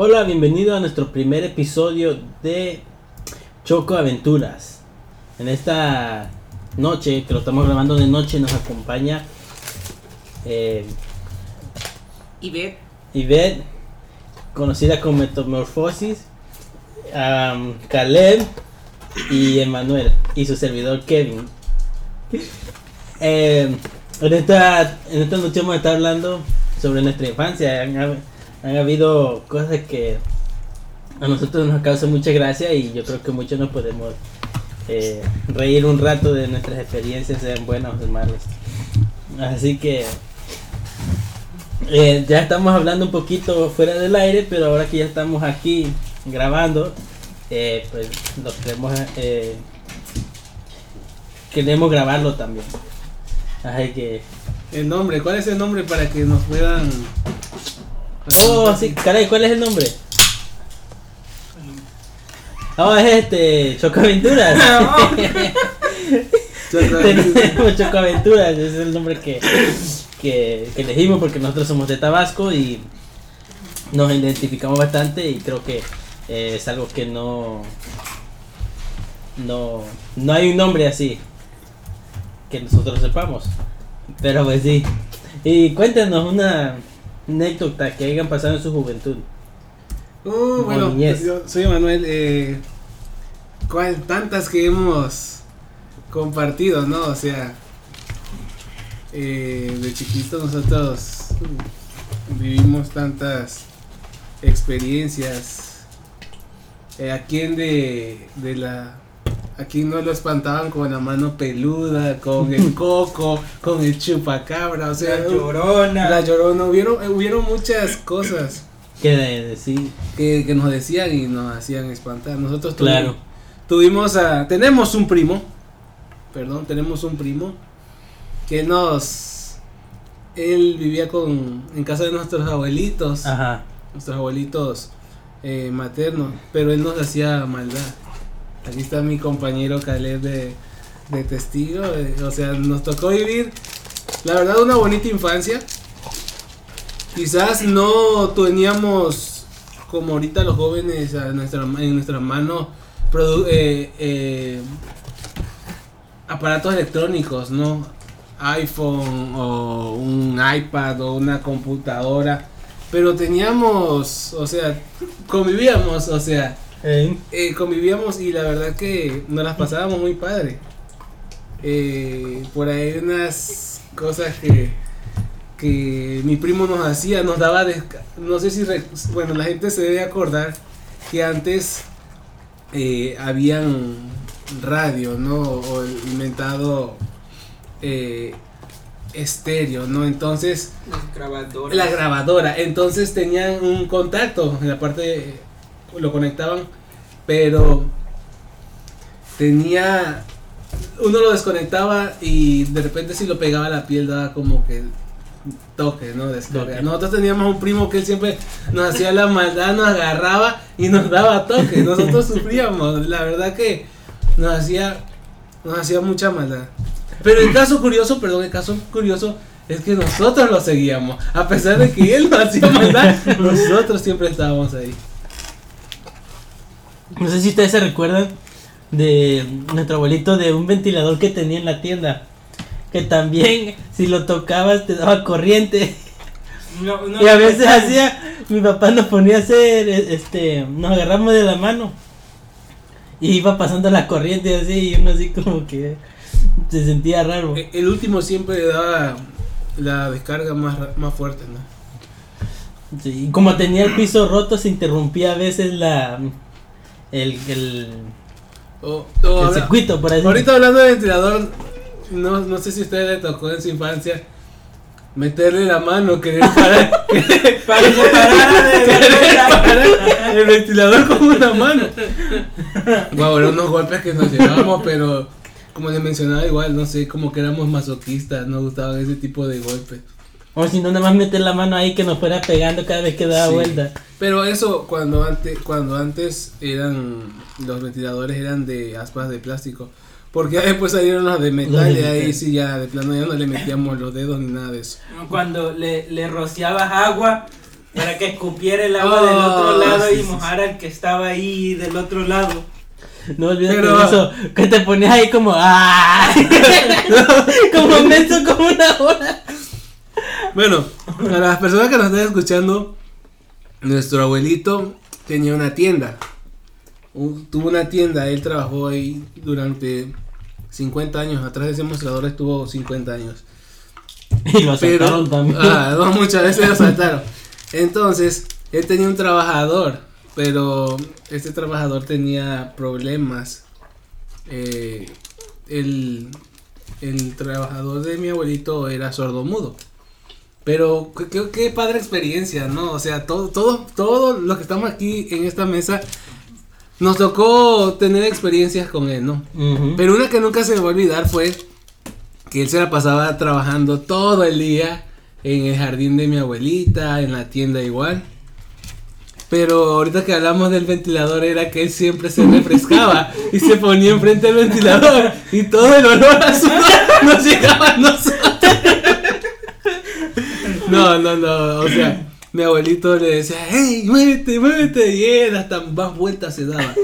Hola, bienvenido a nuestro primer episodio de Choco Aventuras. En esta noche, que lo estamos grabando de noche, nos acompaña eh, conocida como Metamorfosis, am, Caleb y Emanuel, y su servidor Kevin. Eh, en, esta, en esta noche vamos a estar hablando sobre nuestra infancia. Han, hab- han habido cosas que a nosotros nos causan mucha gracia y yo creo que muchos nos podemos eh, reír un rato de nuestras experiencias, sean buenas o malas. Así que eh, ya estamos hablando un poquito fuera del aire, pero ahora que ya estamos aquí grabando, eh, pues nos queremos, queremos grabarlo también. Así que, El nombre, ¿cuál es el nombre para que nos puedan... oh, sí, caray, ¿cuál es el nombre? Oh, es este, Chocoaventuras. Tenemos Chocoaventuras, ese es el nombre que, que, que elegimos porque nosotros somos de Tabasco y nos identificamos bastante y creo que eh, es algo que no, no, no hay un nombre así que nosotros sepamos. Pero pues sí. Y cuéntanos una anécdota que hayan pasado en su juventud. Uh, bueno, Niñez. yo soy Manuel. Eh, ¿cuál- tantas que hemos compartido, ¿no? O sea, eh, de chiquito nosotros vivimos tantas experiencias. Eh, ¿A quién de, de la... A quién no lo espantaban con la mano peluda, con el coco, con el chupacabra? O sea, La llorona. la llorona. Hubieron, eh, hubieron muchas cosas Que de- decir, que, que nos decían y nos hacían espantar. Nosotros tuvi- claro. tuvimos a, tenemos un primo, perdón, tenemos un primo que nos, él vivía con, en casa de nuestros abuelitos, Ajá. nuestros abuelitos eh, maternos, pero él nos hacía maldad. Aquí está mi compañero Caleb de, testigo, eh, o sea, nos tocó vivir, la verdad, una bonita infancia. Quizás no teníamos como ahorita los jóvenes a nuestra, en nuestras manos eh, eh, aparatos electrónicos, ¿no? iPhone o un iPad o una computadora. Pero teníamos, o sea, convivíamos, o sea, Eh, eh, convivíamos y la verdad que nos las pasábamos muy padre. Eh, por ahí unas cosas que, que mi primo nos hacía, nos daba, no sé si, re- bueno, la gente se debe acordar que antes eh, habían radio, ¿no? O el inventado eh, estéreo, ¿no? Entonces Las grabadoras. la grabadora. Entonces tenían un contacto en la parte, lo conectaban, pero tenía, uno lo desconectaba y de repente si lo pegaba a la piel daba como que toque, ¿no? Toque. Nosotros teníamos un primo que él siempre nos hacía la maldad, nos agarraba y nos daba toque. Nosotros sufríamos, la verdad que nos hacía, nos hacía mucha maldad. Pero el caso curioso, perdón, el caso curioso es que nosotros lo seguíamos. A pesar de que él no hacía maldad, nosotros siempre estábamos ahí. No sé si ustedes se recuerdan de nuestro abuelito de un ventilador que tenía en la tienda. Que también, si lo tocabas, te daba corriente. No, no, y a veces no, hacía, mi papá nos ponía a hacer, eh, este, nos agarramos de la mano. Y iba pasando la corriente así, y uno así como que se sentía raro. Eh, El último siempre daba la descarga más, ra- más fuerte, ¿no? Sí, y como tenía el piso roto, se interrumpía a veces la el, el, el habla- circuito, por así ahorita hablando de ventilador, no, no sé si a usted le tocó en su infancia meterle la mano, querer parar, Para que se parara de querer parar el ventilador con una mano. Wow, eran unos golpes que nos llevábamos, pero como les mencionaba igual, no sé, como que éramos masoquistas, nos gustaban ese tipo de golpes. O si no, nada más meter la mano ahí que nos fuera pegando cada vez que daba Sí. vuelta. Pero eso cuando antes, cuando antes eran los ventiladores eran de aspas de plástico. Porque ya después salieron los de metal y ahí sí ya de plano ya no le metíamos los dedos ni nada de eso. Cuando le, le rociabas agua para que escupiera el agua Oh, del otro mojado sí, y sí, mojar al que estaba ahí del otro lado. No olvides Pero- eso, que te ponías ahí como ¡ah! como menso como una hora. Bueno, a las personas que nos están escuchando, nuestro abuelito tenía una tienda. Un- tuvo una tienda, él trabajó ahí durante 50 años. Atrás de ese mostrador estuvo 50 años. Y lo asaltaron también. Ah, no, muchas veces lo asaltaron. Entonces, él tenía un trabajador, pero este trabajador tenía problemas. Eh, el, el trabajador de mi abuelito era sordomudo. Pero qué, qué- padre experiencia, ¿no? O sea, todo, todo, todo lo que estamos aquí en esta mesa nos tocó tener experiencias con él, ¿no? Ujú. Pero una que nunca se me va a olvidar fue que él se la pasaba trabajando todo el día en el jardín de mi abuelita, en la tienda igual. Pero ahorita que hablamos del ventilador era que él siempre se refrescaba y se ponía enfrente del ventilador y todo el olor a sudor nos llegaba a nosotros. No, no, no, o sea, mi abuelito le decía, hey, muévete, muévete, y él hasta más vueltas se daba.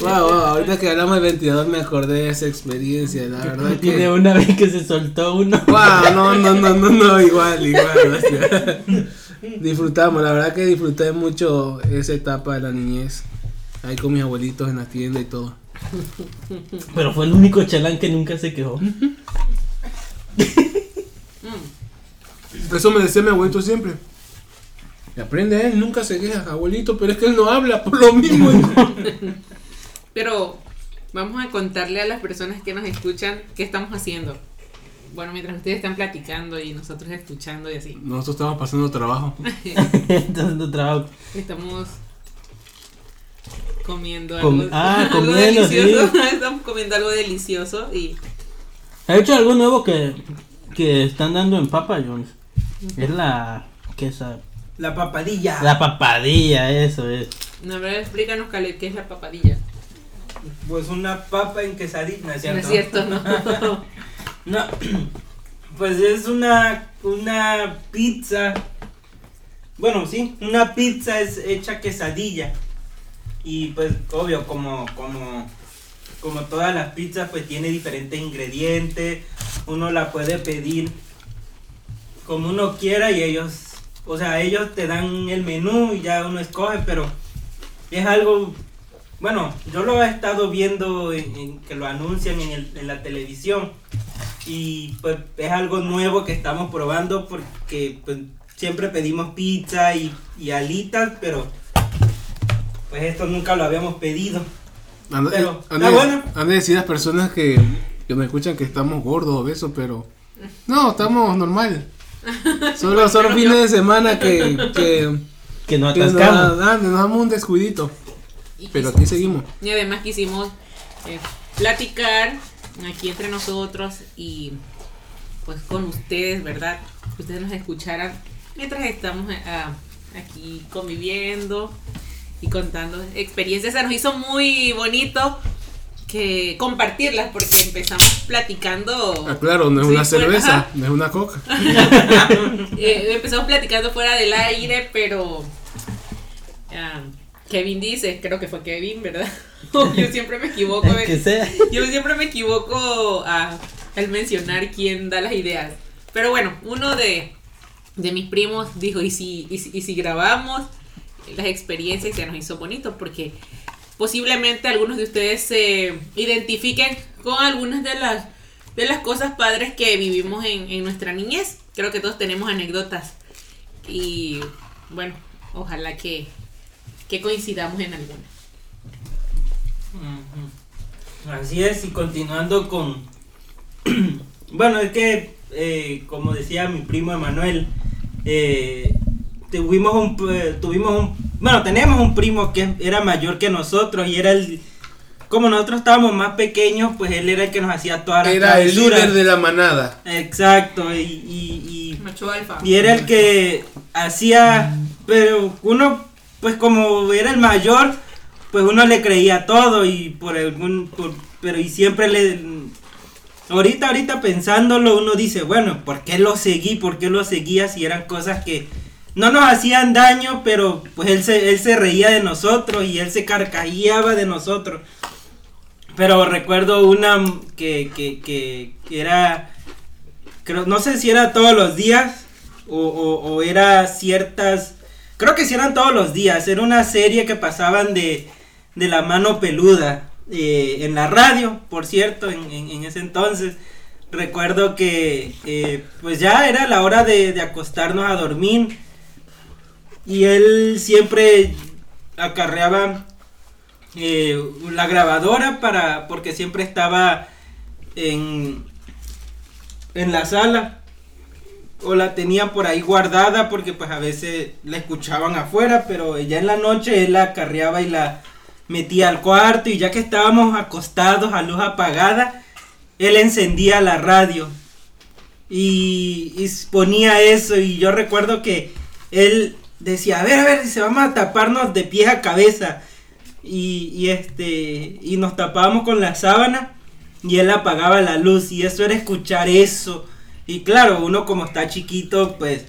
Wow, wow, ahorita que hablamos del ventilador me acordé de esa experiencia, la verdad de que... una vez que se soltó uno. Wow, no, no, no, no, no, igual, igual. o sea, disfrutamos, la verdad que disfruté mucho esa etapa de la niñez. Ahí con mis abuelitos en la tienda y todo. Pero fue el único chalán que nunca se quejó. Eso me decía mi abuelito siempre. Y aprende él, nunca se queja, abuelito, pero es que él no habla por lo mismo. Pero vamos a contarle a las personas que nos escuchan qué estamos haciendo. Bueno, mientras ustedes están platicando y nosotros escuchando y así. Nosotros estamos pasando trabajo. Entonces no trabajo. Estamos comiendo Com- algo, ah, algo comiendo, delicioso. Estamos comiendo algo delicioso y ¿Ha hecho algo nuevo que, que están dando en Papa John's? Es la. ¿Qué es esa? La papadilla. La papadilla, eso es. a ver, explícanos Caleb, qué es la papadilla. Pues una papa en quesadilla, ¿no es No cierto? es cierto, ¿no? No, pues es una, una pizza. Bueno, sí, una pizza es hecha quesadilla. Y pues, obvio, como, como, como todas las pizzas, pues tiene diferentes ingredientes. Uno la puede pedir como uno quiera y ellos, o sea, ellos te dan el menú y ya uno escoge, pero es algo bueno, yo lo he estado viendo en, en que lo anuncian en, el- en la televisión y pues es algo nuevo que estamos probando porque pues, siempre pedimos pizza y, y alitas, pero pues esto nunca lo habíamos pedido. Han, Pero, han está de- bueno. han de decir las personas que, que nos escuchan que estamos gordos o eso, pero no, estamos normal. Solo, solo fines de semana que, que, Que no que nos, atascamos. ah, nos damos un descuidito. Y Pero aquí seguimos. Y además quisimos eh, platicar aquí entre nosotros y pues con ustedes, ¿verdad? Que ustedes nos escucharan mientras estamos eh, ah, aquí conviviendo y contando experiencias. Se nos hizo muy bonito que compartirlas porque empezamos platicando. Ah, claro, no es Sí, una fuera- cerveza, no es una coca. Eh, empezamos platicando fuera del aire, pero ah, Kevin dice, creo que fue Kevin, ¿verdad? Yo siempre me equivoco. El que sea. Yo siempre me equivoco a- al mencionar quién da las ideas. Pero bueno, uno de, de mis primos dijo, ¿y si, y, si, y si grabamos las experiencias? Y se nos hizo bonito porque posiblemente algunos de ustedes se identifiquen con algunas de las, de las cosas padres que vivimos en, en nuestra niñez. Creo que todos tenemos anécdotas. Y bueno, ojalá que, que coincidamos en alguna. Así es, y continuando con... bueno, es que, eh, como decía mi primo Emanuel, eh, tuvimos un, eh, tuvimos un... Bueno, tenemos un primo que era mayor que nosotros y era el... Como nosotros estábamos más pequeños, pues él era el que nos hacía todas las Era el líder de la manada. Exacto, y, y, y Macho alfa. y era el que hacía, pero uno, pues como era el mayor, pues uno le creía todo y por algún, por- pero y siempre le, ahorita, ahorita pensándolo, uno dice, bueno, ¿por qué lo seguí? ¿Por qué lo seguía si eran cosas que, no nos hacían daño, pero pues él se, él se reía de nosotros y él se carcajeaba de nosotros. Pero recuerdo una que, que, que, era, no sé si era todos los días o, era ciertas, creo que si eran todos los días, era una serie que pasaban de, de la mano peluda eh, en la radio, por cierto, en, en, en ese entonces. Recuerdo que eh, pues ya era la hora de, de acostarnos a dormir y él siempre acarreaba eh, la grabadora para porque siempre estaba en en la sala o la tenía por ahí guardada porque pues a veces la escuchaban afuera pero ya en la noche él la acarreaba y la metía al cuarto y ya que estábamos acostados a luz apagada él encendía la radio y, y ponía eso y yo recuerdo que él decía, a ver, a ver, se vamos a taparnos de pies a cabeza. Y, y este, y nos tapábamos con la sábana y él apagaba la luz y eso era escuchar eso. Y claro, uno como está chiquito, pues,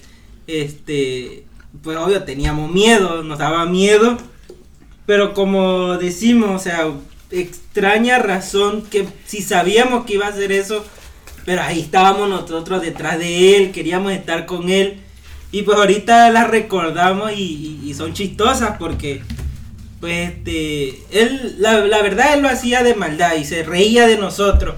este, pues obvio teníamos miedo, nos daba miedo. Pero como decimos, o sea, extraña razón que si sabíamos que iba a hacer eso, pero ahí estábamos nosotros detrás de él, queríamos estar con él. Y pues ahorita las recordamos y, son chistosas porque, pues, este, él, la, la, verdad, él lo hacía de maldad y se reía de nosotros.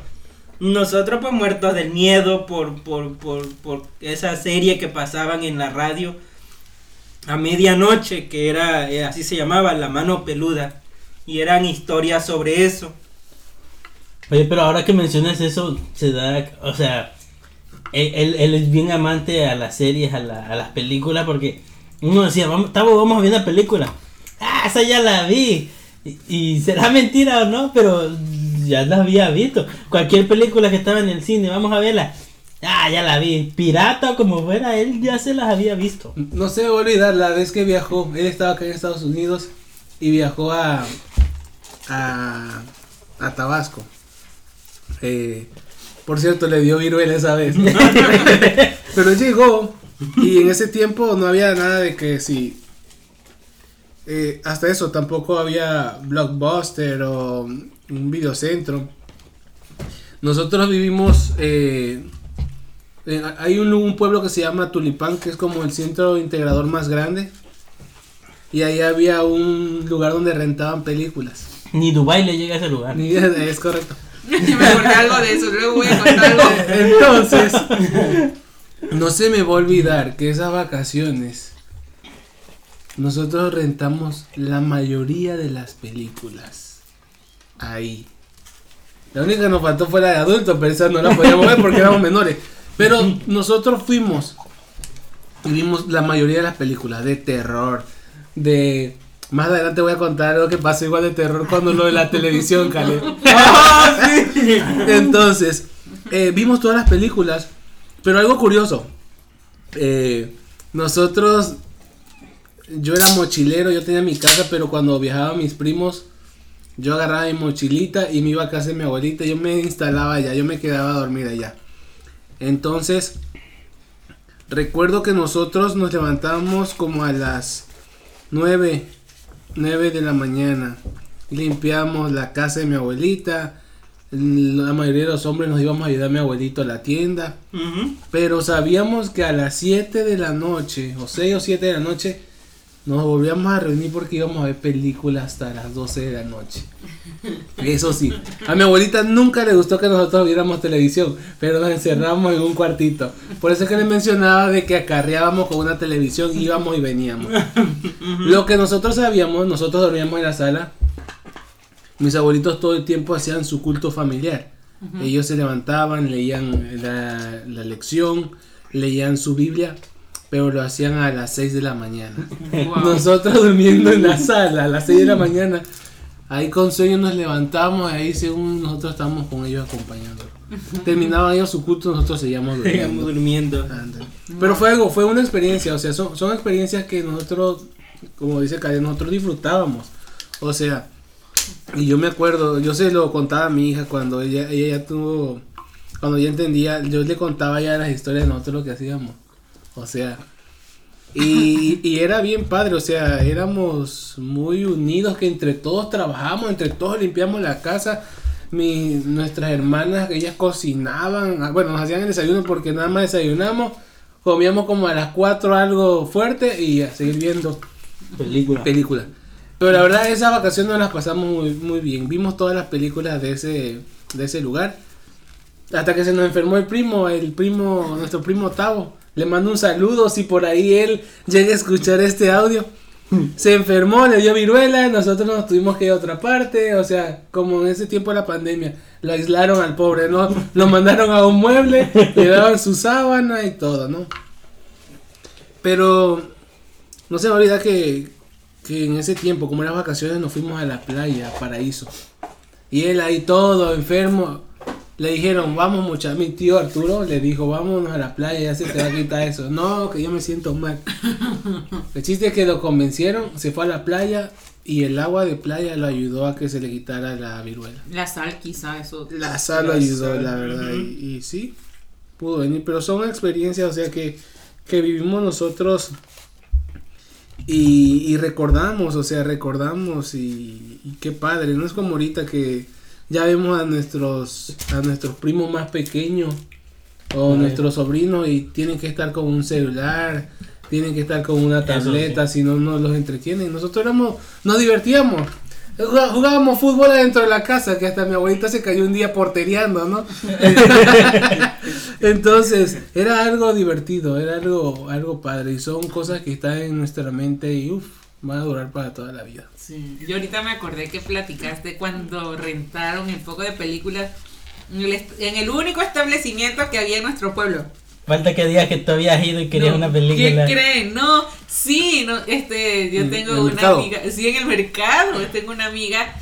Nosotros, pues, muertos del miedo por, por, por, por esa serie que pasaban en la radio a medianoche, que era, eh, así se llamaba, La Mano Peluda. Y eran historias sobre eso. Oye, pero ahora que mencionas eso, se da, o sea, él, es bien amante a las series, a, la, a las películas, porque uno decía, vamos, vamos a ver una película. Ah, esa ya la vi. Y, será mentira o no, pero ya la había visto. Cualquier película que estaba en el cine, vamos a verla. Ah, ya la vi. Pirata o como fuera, él ya se las había visto. No se va a olvidar la vez que viajó. Él estaba acá en Estados Unidos y viajó a, a, a Tabasco. Eh, por cierto, le dio viruela esa vez. Pero llegó y en ese tiempo no había nada de que si... Eh, hasta eso, tampoco había Blockbuster o un videocentro. Nosotros vivimos... Eh, hay un, un, pueblo que se llama Tulipán, que es como el centro integrador más grande. Y ahí había un lugar donde rentaban películas. Ni Dubai le llega a ese lugar. Ni, es correcto. Yo me acordé algo de eso, luego voy a contar algo. Entonces, no se me va a olvidar que esas vacaciones nosotros rentamos la mayoría de las películas ahí. La única que nos faltó fue la de adultos, pero esa no la podíamos ver porque éramos menores. Pero nosotros fuimos y vimos la mayoría de las películas de terror, de más adelante voy a contar algo que pasó igual de terror cuando lo de la televisión, Cale. ¡Ah, sí! Entonces, eh, vimos todas las películas, pero algo curioso. Eh, nosotros, yo era mochilero, yo tenía mi casa, pero cuando viajaba mis primos, yo agarraba mi mochilita y me iba a casa de mi abuelita, yo me instalaba allá, yo me quedaba a dormir allá. Entonces, recuerdo que nosotros nos levantábamos como a las 9 9 de la mañana. Limpiamos la casa de mi abuelita. La mayoría de los hombres nos íbamos a ayudar a mi abuelito a la tienda. Uh -huh. Pero sabíamos que a las 7 de la noche, o 6 o 7 de la noche, nos volvíamos a reunir porque íbamos a ver películas hasta las 12 de la noche. Eso sí, a mi abuelita nunca le gustó que nosotros viéramos televisión, pero nos encerramos en un cuartito. Por eso es que le mencionaba de que acarreábamos con una televisión, íbamos y veníamos. Lo que nosotros sabíamos, nosotros dormíamos en la sala. Mis abuelitos todo el tiempo hacían su culto familiar. Ellos se levantaban, leían la, la lección, leían su Biblia pero lo hacían a las 6 de la mañana. Wow. Nosotros durmiendo en la sala a las 6 de la mañana, ahí con sueño nos levantamos y ahí según nosotros estábamos con ellos acompañando. Terminaban ellos su culto, nosotros seguíamos durmiendo. durmiendo. Pero fue algo, fue una experiencia, o sea, son, son experiencias que nosotros, como dice Karen, nosotros disfrutábamos. O sea, y yo me acuerdo, yo se lo contaba a mi hija cuando ella, ella ya tuvo, cuando ella entendía, yo le contaba ya las historias de nosotros lo que hacíamos. O sea, Y, y era bien padre, o sea, éramos muy unidos, que entre todos trabajamos, entre todos limpiamos la casa. Mi, nuestras hermanas, ellas cocinaban, ah, bueno, nos hacían el desayuno porque nada más desayunamos, comíamos como a las 4 algo fuerte y a seguir viendo Película. películas. Pero la verdad, esas vacaciones nos las pasamos muy, muy bien. Vimos todas las películas de ese, de ese lugar. Hasta que se nos enfermó el primo, el primo, nuestro primo Tavo. Le mando un saludo si por ahí él llega a escuchar este audio. Se enfermó, le dio viruela, nosotros nos tuvimos que ir a otra parte, o sea, como en ese tiempo de la pandemia, lo aislaron al pobre, ¿no? Lo mandaron a un mueble, le daban su sábana y todo, ¿no? Pero no se me olvida que, que en ese tiempo, como eran vacaciones, nos fuimos a la playa, a Paraíso. Y él ahí todo enfermo. Le dijeron, vamos mucha. Mi tío Arturo le dijo, vámonos a la playa, ya se te va a quitar eso. No, que yo me siento mal. El chiste es que lo convencieron, se fue a la playa y el agua de playa lo ayudó a que se le quitara la viruela. La sal quizá, eso. La sal lo ayudó, sal, la verdad. y sí, pudo venir. Pero son experiencias, o sea, que, que vivimos nosotros y, y recordamos, o sea, recordamos y, y qué padre. No es como ahorita que ya vemos a nuestros, a nuestros primos más pequeños o Ay. nuestros sobrinos y tienen que estar con un celular. Tienen que estar con una tableta, si no, no los entretienen. Nosotros éramos, nos divertíamos. Jugá- Jugábamos fútbol adentro de la casa, que hasta mi abuelita se cayó un día porteriando, ¿no? Entonces, era algo divertido, era algo, algo padre. Y son cosas que están en nuestra mente y uff, van a durar para toda la vida. Sí. Yo ahorita me acordé que platicaste cuando rentaron el poco de películas en el, est- en el único establecimiento que había en nuestro pueblo. Falta que digas que tú habías ido y querías No, una película. ¿Qué creen? No, sí, no, este, yo ¿En tengo una mercado? amiga, sí, en el mercado, tengo una amiga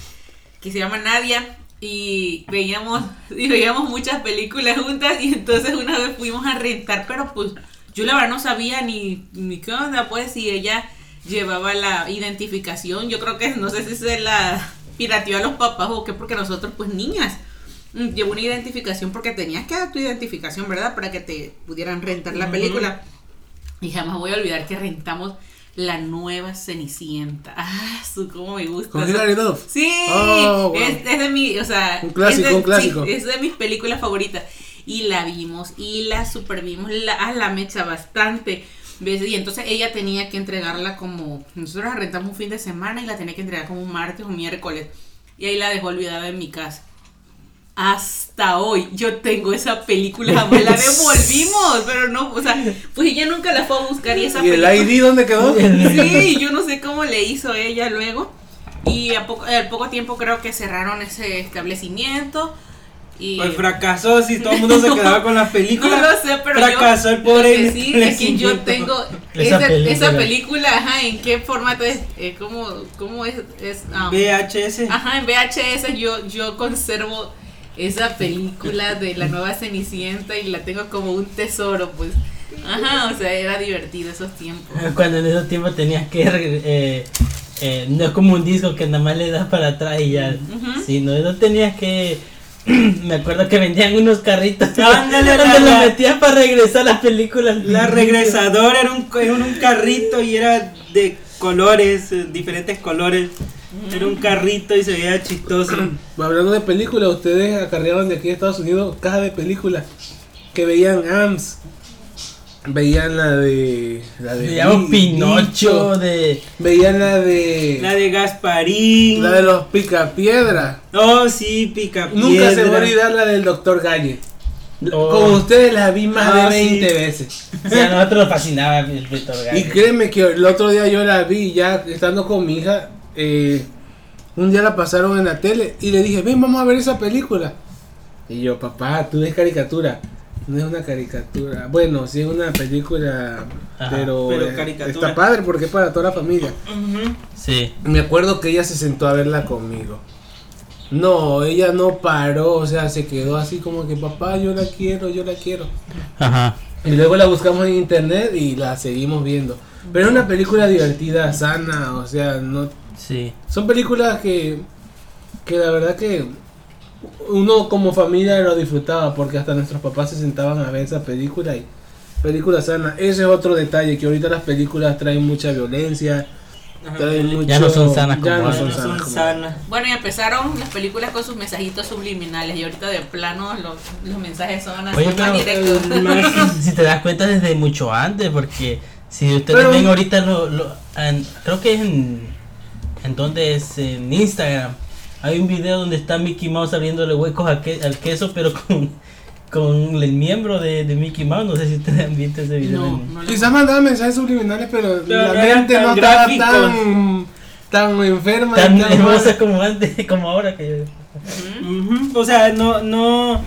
que se llama Nadia y veíamos, y veíamos muchas películas juntas y entonces una vez fuimos a rentar, pero pues yo la verdad no sabía ni, ni qué onda, pues, si ella llevaba la identificación, yo creo que no sé si se la pirateó a los papás o qué, porque nosotros pues niñas. mm, Llevó una identificación porque tenías que dar tu identificación, ¿verdad? Para que te pudieran rentar la película. Y jamás voy a olvidar que rentamos la nueva Cenicienta. Ah, su cómo me gusta. ¿Con Hilary Duff? Sí, Oh, wow. es, es de mi, o sea, Un clásico, es de, un clásico. sí, es de mis películas favoritas. Y la vimos y la super vimos, la, ah, la mecha bastante veces. Y entonces ella tenía que entregarla como, nosotros la rentamos un fin de semana y la tenía que entregar como un martes o miércoles. Y ahí la dejó olvidada en mi casa. Hasta hoy yo tengo esa película, jamás la devolvimos, pero no, o sea, pues ella nunca la fue a buscar y esa ¿Y el película... ID dónde quedó? Sí, yo no sé cómo le hizo ella luego. Y a poco, al poco tiempo creo que cerraron ese establecimiento. Y Pues fracasó si todo el mundo se quedaba con las no películas. lo sé, pero fracasó yo, el pobre lo que sí es que yo tengo Esa esa, película. esa película, ajá, en qué formato es, eh, cómo, cómo es, es um, VHS. ajá, en VHS yo, yo conservo esa película de la nueva Cenicienta y la tengo como un tesoro, pues, ajá, o sea, era divertido esos tiempos. Cuando en esos tiempos tenías que. eh, eh, no es como un disco que nada más le das para atrás y ya. Ujú. Sí, no, no tenías que. Me acuerdo que vendían unos carritos. Ándale, donde la- los la- metías para regresar las películas. La regresadora era un, era un carrito y era de colores, eh, diferentes colores. Era un carrito y se veía chistoso. Hablando de películas, ustedes acarreaban de aquí a Estados Unidos caja de películas que veían AMS. Veían la de. La de Veíamos Pinocho de. Veían la de. La de Gasparín. La de los Picapiedra. Oh, sí, pica Nunca se me va a olvidar la del Doctor Galle. Oh, Como ustedes la vi más Ah, de sí. 20 veces. sí, a nosotros nos fascinaba el Víctor Y Gale. créeme que el otro día yo la vi, ya estando con mi hija. eh, un día la pasaron en la tele y le dije, ven, vamos a ver esa película. Y yo, papá, tú ves caricatura. No es una caricatura. Bueno, sí es una película, Ajá, pero, pero eh, caricatura. está padre porque es para toda la familia. Sí. Me acuerdo que ella se sentó a verla conmigo. No, ella no paró, o sea, se quedó así como que, papá, yo la quiero, yo la quiero. Ajá. Y luego la buscamos en internet y la seguimos viendo. Pero es una película divertida, sana, o sea, no Sí. son películas que que la verdad que uno como familia lo disfrutaba porque hasta nuestros papás se sentaban a ver esa película y, Película sana. Ese es otro detalle, que ahorita las películas traen mucha violencia, traen mucho... Ya no son sanas como no Ya son no son sanas como- sanas. Bueno, y empezaron las películas con sus mensajitos subliminales y ahorita de plano los, los mensajes son así Oye, más pero- directos. Si te das cuenta desde mucho antes, porque si ustedes Pero- ven ahorita, lo, lo- en- creo que es en, en donde es en Instagram, hay un video donde está Mickey Mouse abriéndole huecos a que- al queso, pero con, con el miembro de, de Mickey Mouse, no sé si ustedes han visto ese video. No, no Quizás mandaban mensajes subliminales, pero, Pero la no tan no estaba tan, tan enferma. Tan tan hermosa mal. como antes, como ahora que yo. O sea, no, no,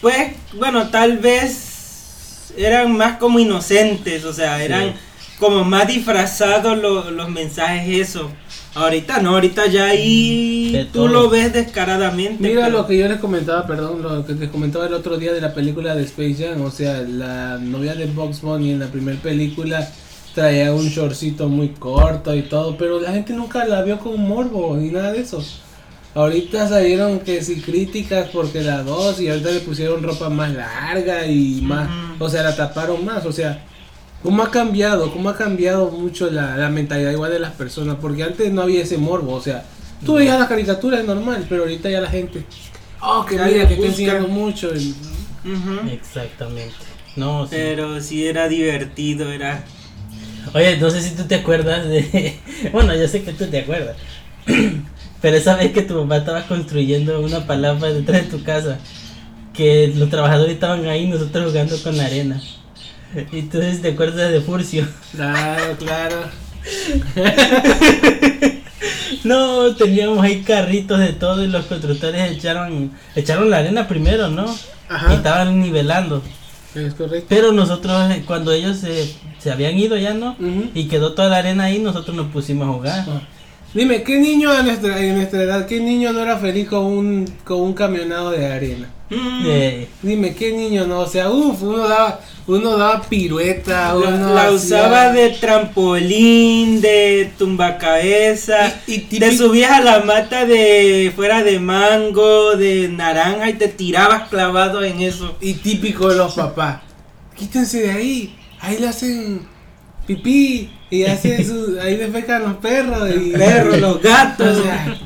pues, bueno, tal vez eran más como inocentes, o sea, eran como más disfrazados lo- los mensajes eso. Ahorita no, ahorita ya De ahí tú todo. lo ves descaradamente. Mira pero- lo que yo les comentaba, perdón, lo que les comentaba el otro día de la película de Space Jam, o sea, la novia de Box Bunny en la primera película traía un shortcito muy corto y todo, pero la gente nunca la vio con morbo ni nada de eso. Ahorita salieron que si críticas porque la dos y ahorita le pusieron ropa más larga y más, o sea, la taparon más, o sea, ¿cómo ha cambiado? ¿Cómo ha cambiado mucho la, la mentalidad igual de las personas? Porque antes no había ese morbo, o sea, tú veías las caricaturas normal, pero ahorita ya la gente, oh, que mira, que está enseñando mucho. y-. Exactamente. No, sí. Pero sí era divertido, era... Oye, no sé si tú te acuerdas de. Bueno, yo sé que tú te acuerdas. Pero esa vez que tu papá estaba construyendo una palapa detrás de tu casa, que los trabajadores estaban ahí, nosotros jugando con la arena. Y sí te acuerdas de Furcio. Claro, claro. No, teníamos ahí carritos de todo y los constructores echaron, echaron la arena primero, ¿no? Y Ajá, estaban nivelando. es correcto. Pero nosotros, eh, cuando ellos se, se habían ido ya, ¿no? Ujú. Y quedó toda la arena ahí, nosotros nos pusimos a jugar. Ah. Dime, ¿qué niño a nuestra, en nuestra edad, qué niño no era feliz con un, con un camionado de arena? Mm, Eh, Dime, ¿qué niño no? O sea, uff, uno daba, uno daba pirueta, La, uno la hacía- usaba de trampolín, de tumbacabeza, Y- y te subías a la mata de fuera de mango, de naranja y te tirabas clavado en eso. Y típico de los papás. Quítense de ahí. Ahí le hacen pipí. Y hacen su, ahí defecan los perros. Y Perros, los O gatos. sea,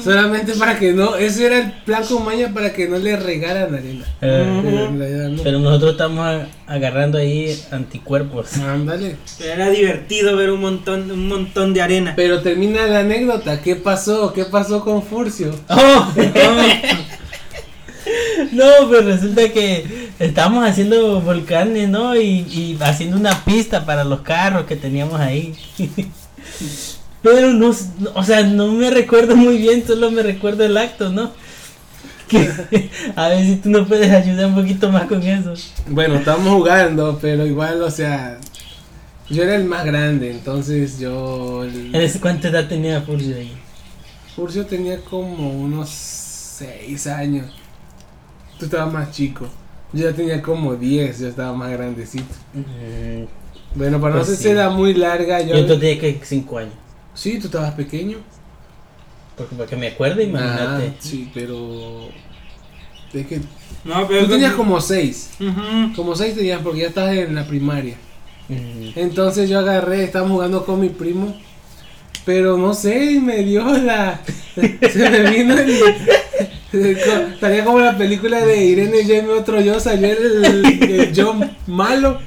solamente para que no. Ese era el plan con maña para que no le regaran arena. eh, Pero no. Nosotros estamos agarrando ahí anticuerpos. Ándale. Era divertido ver un montón, un montón de arena. Pero termina la anécdota. ¿Qué pasó? ¿Qué pasó con Furcio? ¡Oh! No, pues resulta que estábamos haciendo volcanes, ¿no? Y, y haciendo una pista para los carros que teníamos ahí. Pero no, o sea, no me recuerdo muy bien, solo me recuerdo el acto, ¿no? Que, a ver si tú nos puedes ayudar un poquito más con eso. Bueno, estábamos jugando, pero igual, o sea. Yo era el más grande, entonces yo. el- ¿En ese cuánta edad tenía Furcio ahí? Furcio tenía como unos 6 años. Tú estabas más chico. Yo ya tenía como 10, yo estaba más grandecito. Mm, Bueno, para Pues no sí. ser era muy larga, yo. Yo tenía que 5 años. Sí, tú estabas pequeño. Porque para que me acuerde, imagínate. Ah, sí, pero. Es que. No, pero Tú tenías como 6. Ujú. Como 6 tenías porque ya estabas en la primaria. Mm. Entonces yo agarré, estábamos jugando con mi primo. Pero no sé, me dio la. Se me vino el. Estaría como la película de Irene Jaime otro yo, salió el, el, el yo malo.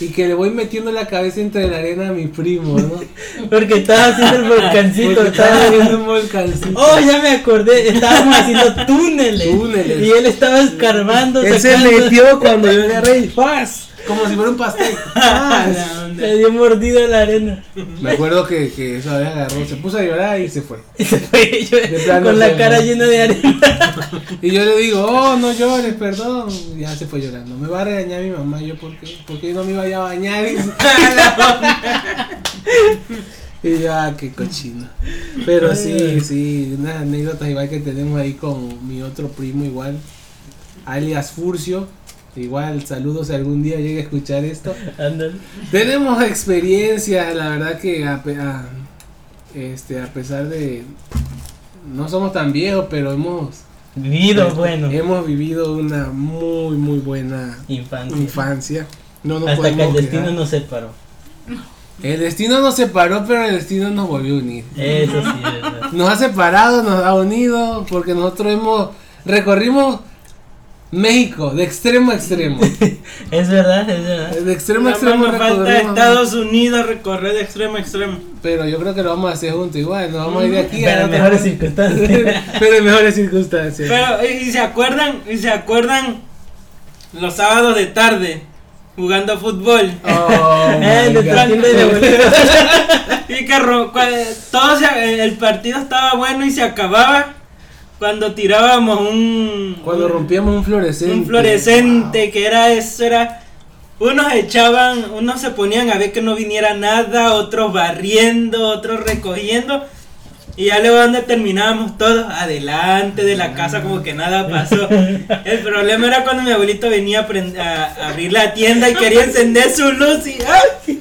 Y que le voy metiendo la cabeza entre la arena a mi primo, ¿no? Porque estaba haciendo el volcancito. Porque estaba haciendo un volcancito. Oh, ya me acordé. Estábamos haciendo túneles. Túneles. Y él estaba escarbando. Él se sacando- metió cuando yo agarré y ¡paz! Como si fuera un pastel. La onda. Le dio mordido a la arena. Me acuerdo que, que esa vez agarró, se puso a llorar y se fue. Y se fue yo- con la cara llena de arena. Y yo le digo, oh, no llores, perdón. Y ya se fue llorando. Me va a regañar mi mamá. Yo, ¿por qué? Porque no me iba a bañar. y yo, ah, qué cochino. Pero sí, sí, unas anécdotas igual que tenemos ahí con mi otro primo, igual, alias Furcio. Igual, saludos si algún día llegue a escuchar esto. Ándale. Tenemos experiencia, la verdad que a, a- este, a pesar de... No somos tan viejos, pero hemos Vivido bueno. Hemos vivido una muy, muy buena Infancia. infancia. No nos Hasta que el destino nos separó. El destino nos separó, pero el destino nos volvió a unir. Eso sí, es verdad. Nos ha separado, nos ha unido, porque nosotros hemos recorrimos México de extremo a extremo. Es verdad, es verdad. De extremo a extremo nos falta. Estados Unidos recorrer de extremo a extremo. Pero yo creo que lo vamos a hacer juntos igual. Nos vamos a ir de aquí Pero a en mejores circunstancias. pero en mejores circunstancias. Pero, ¿y se acuerdan? ¿Y se acuerdan los sábados de tarde jugando fútbol? Oh, Eh, de y que ro- todo se- el partido estaba bueno y se acababa cuando tirábamos un Cuando rompíamos un fluorescente. un fluorescente que era eso era unos echaban, unos se ponían a ver que no viniera nada, otros barriendo, otros recogiendo y ya luego donde terminábamos todos adelante de la casa como que nada pasó. El problema era cuando mi abuelito venía a, a- abrir la tienda y quería encender su luz y ¡ay!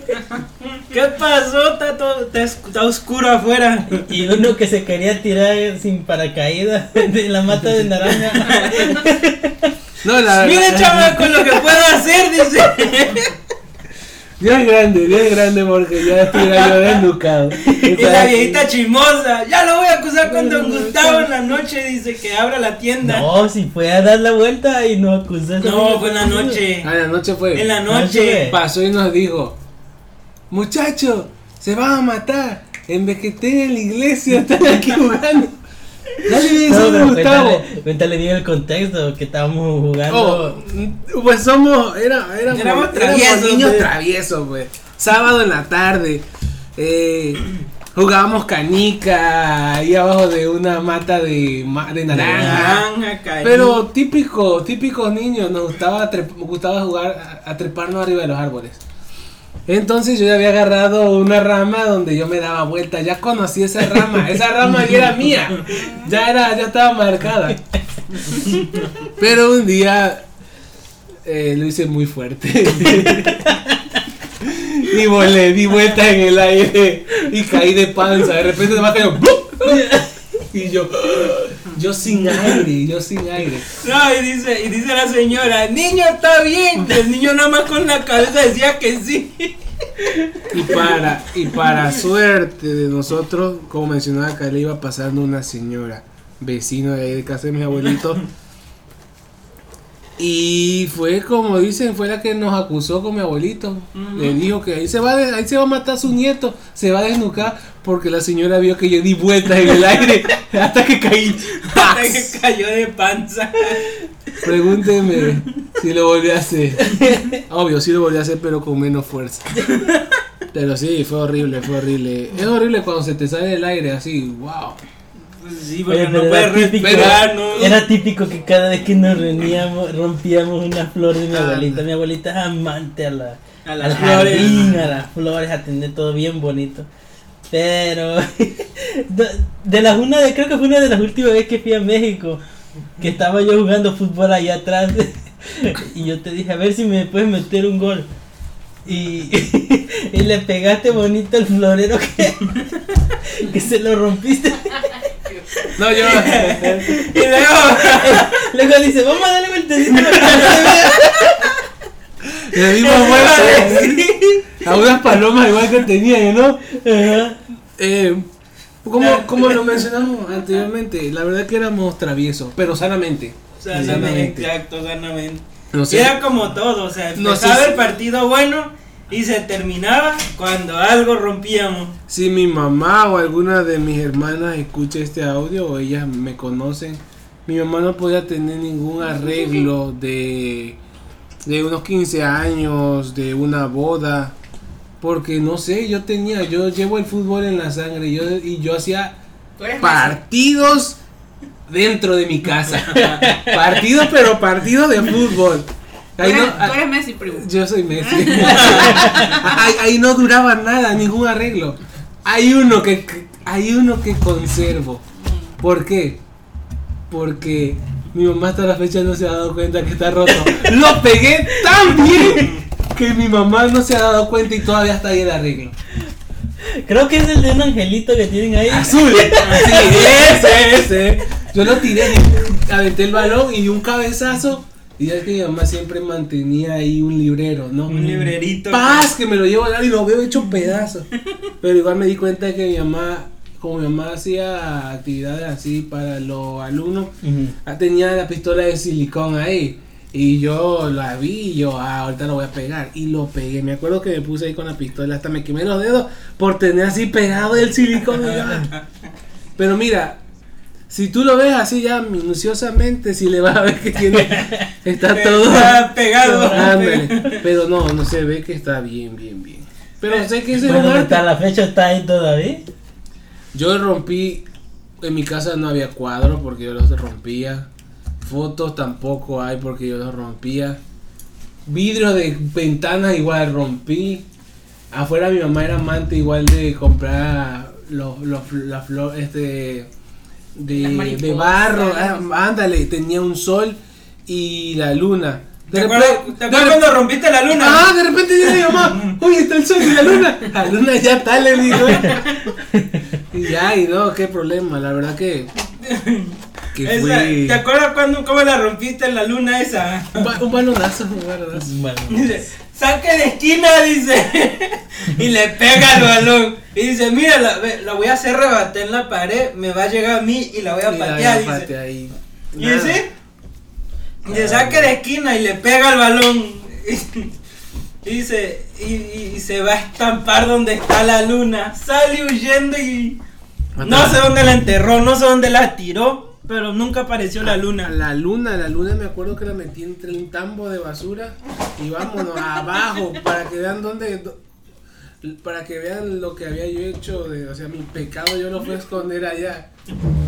¿Qué pasó? Está, todo- está, es- está oscuro afuera. Y uno que se quería tirar sin paracaídas de la mata de naranja. No, la Mire verdad- chamaco lo que puedo hacer, dice. Dios es grande, Dios es grande porque ya estuviera yo desnucado. Y la viejita chimosa, ya lo voy a acusar con don Gustavo en la noche, dice que abra la tienda. No, si fue a dar la vuelta y no acusó. No, fue en la noche. A la noche fue. En la Noche. noche. Pasó y nos dijo, muchachos, se van a matar. En vez que estén en la iglesia, están aquí jugando. Dale bien, No, pero Gustavo. cuéntale, cuéntale bien el contexto que estábamos jugando. Oh, mm, pues somos, era, éramos, Éramos éramos traviesos, niños pues. traviesos, pues. Sábado en la tarde, eh, jugábamos canica ahí abajo de una mata de, de naranja. Naranja. Pero típico, típicos niños, nos gustaba, trep- nos gustaba jugar a, a treparnos arriba de los árboles. Entonces yo ya había agarrado una rama donde yo me daba vuelta, ya conocí esa rama, esa rama ya era mía, ya era, ya estaba marcada. Pero un día eh, lo hice muy fuerte. y volé, di vuelta en el aire y caí de panza. De repente me cayó y yo, yo sin aire, yo sin aire. No, y dice, y dice la señora, niño está bien. El niño nada más con la cabeza decía que sí. Y para, y para suerte de nosotros, como mencionaba acá, le iba pasando una señora, vecino de ahí de casa de mis abuelitos. Y fue como dicen, fue la que nos acusó con mi abuelito. Le dijo que ahí se va de- ahí se va a matar su nieto, se va a desnucar porque la señora vio que yo di vueltas en el aire hasta que caí. Hasta que cayó de panza. Pregúnteme si lo volví a hacer. Obvio, sí lo volví a hacer, pero con menos fuerza. Pero sí, fue horrible, fue horrible. Es horrible cuando se te sale el aire así, wow. Pues sí, porque no puedes típico, respirar, ¿no? era típico que cada vez que nos reuníamos rompíamos una flor de mi Ah, abuelita. Mi abuelita es amante a la, A las al flores. jardín, a las flores, a tener todo bien bonito. Pero de, de las una de creo que fue una de las últimas veces que fui a México, que estaba yo jugando fútbol allá atrás y yo te dije a ver si me puedes meter un gol. Y, y le pegaste bonito el florero que, que se lo rompiste. No, yo. Y luego, Luego dice, vamos a darle no vea". Le dimos vueltas a unas palomas igual que tenía, ¿no? Ajá. Eh, como, como lo mencionamos anteriormente, la verdad que éramos traviesos, pero sanamente. sanamente, exacto, sanamente. No sé. era como todo, o sea, No empezaba sé si- el partido bueno y se terminaba cuando algo rompíamos. Si mi mamá o alguna de mis hermanas escucha este audio o ellas me conocen, mi mamá no podía tener ningún arreglo de, de unos 15 años, de una boda, porque no sé, yo tenía, yo llevo el fútbol en la sangre yo, y yo hacía eres partidos dentro de mi casa. partidos, pero partidos de fútbol. Messi. Tú Ahí eres, no- tú eres Messi, primo. yo soy Messi. ahí, ahí no duraba nada, ningún arreglo. Hay uno que hay uno que conservo. ¿Por qué? Porque mi mamá hasta la fecha no se ha dado cuenta que está roto. Lo pegué tan bien que mi mamá no se ha dado cuenta y todavía está ahí el arreglo. Creo que es el de un angelito que tienen ahí. Azul. Sí, ese, ese. Yo lo tiré, aventé el balón y un cabezazo Y es que mi mamá siempre mantenía ahí un librero, ¿no? Un librerito. Paz, que me lo llevo y lo veo hecho pedazos. Pero igual me di cuenta de que mi mamá, como mi mamá hacía actividades así para los alumnos, Ujú. ah, tenía la pistola de silicón ahí. Y yo la vi y yo, ah, ahorita lo voy a pegar. Y lo pegué. Me acuerdo que me puse ahí con la pistola. Hasta me quemé los dedos por tener así pegado el silicón. Pero mira, si tú lo ves así ya minuciosamente, si le vas a ver que tiene. Está todo. Está pegado. Ándale. Pero no, no se ve que está bien, bien, bien. Pero sé que ese es Bueno, hasta la fecha está ahí todavía. Yo rompí, en mi casa no había cuadros porque yo los rompía. Fotos tampoco hay porque yo los rompía. Vidrio de ventanas igual rompí. Afuera mi mamá era amante igual de comprar los, los, la flor, este, Las de, de barro. ah, ándale, tenía un sol y la luna. ¿Te De acuerdas, repente- ¿te de acuerdas cuando rompiste la luna? Ah, de repente llega mi mamá, oye, está el sol y la luna. La luna ya está, le digo. Y ya, y no, qué problema, la verdad que. Que Esa- fue. ¿Te acuerdas cuando cómo la rompiste en la luna esa? Un, ba- un balonazo, un balonazo. Saque de esquina, dice. y le pega al balón. Y dice, mira, la, voy a hacer rebater en la pared, me va a llegar a mí y la voy a Y patear. Dice. Y dice, le saque de esquina y le pega al balón. Y dice, y se va a estampar donde está la luna. Sale huyendo y no sé dónde la enterró, no sé dónde la tiró, pero nunca apareció la luna. La luna, la luna me acuerdo que la metí entre un tambo de basura y vámonos abajo para que vean dónde. Para que vean lo que había yo hecho, de, o sea, mi pecado yo lo fui a esconder allá.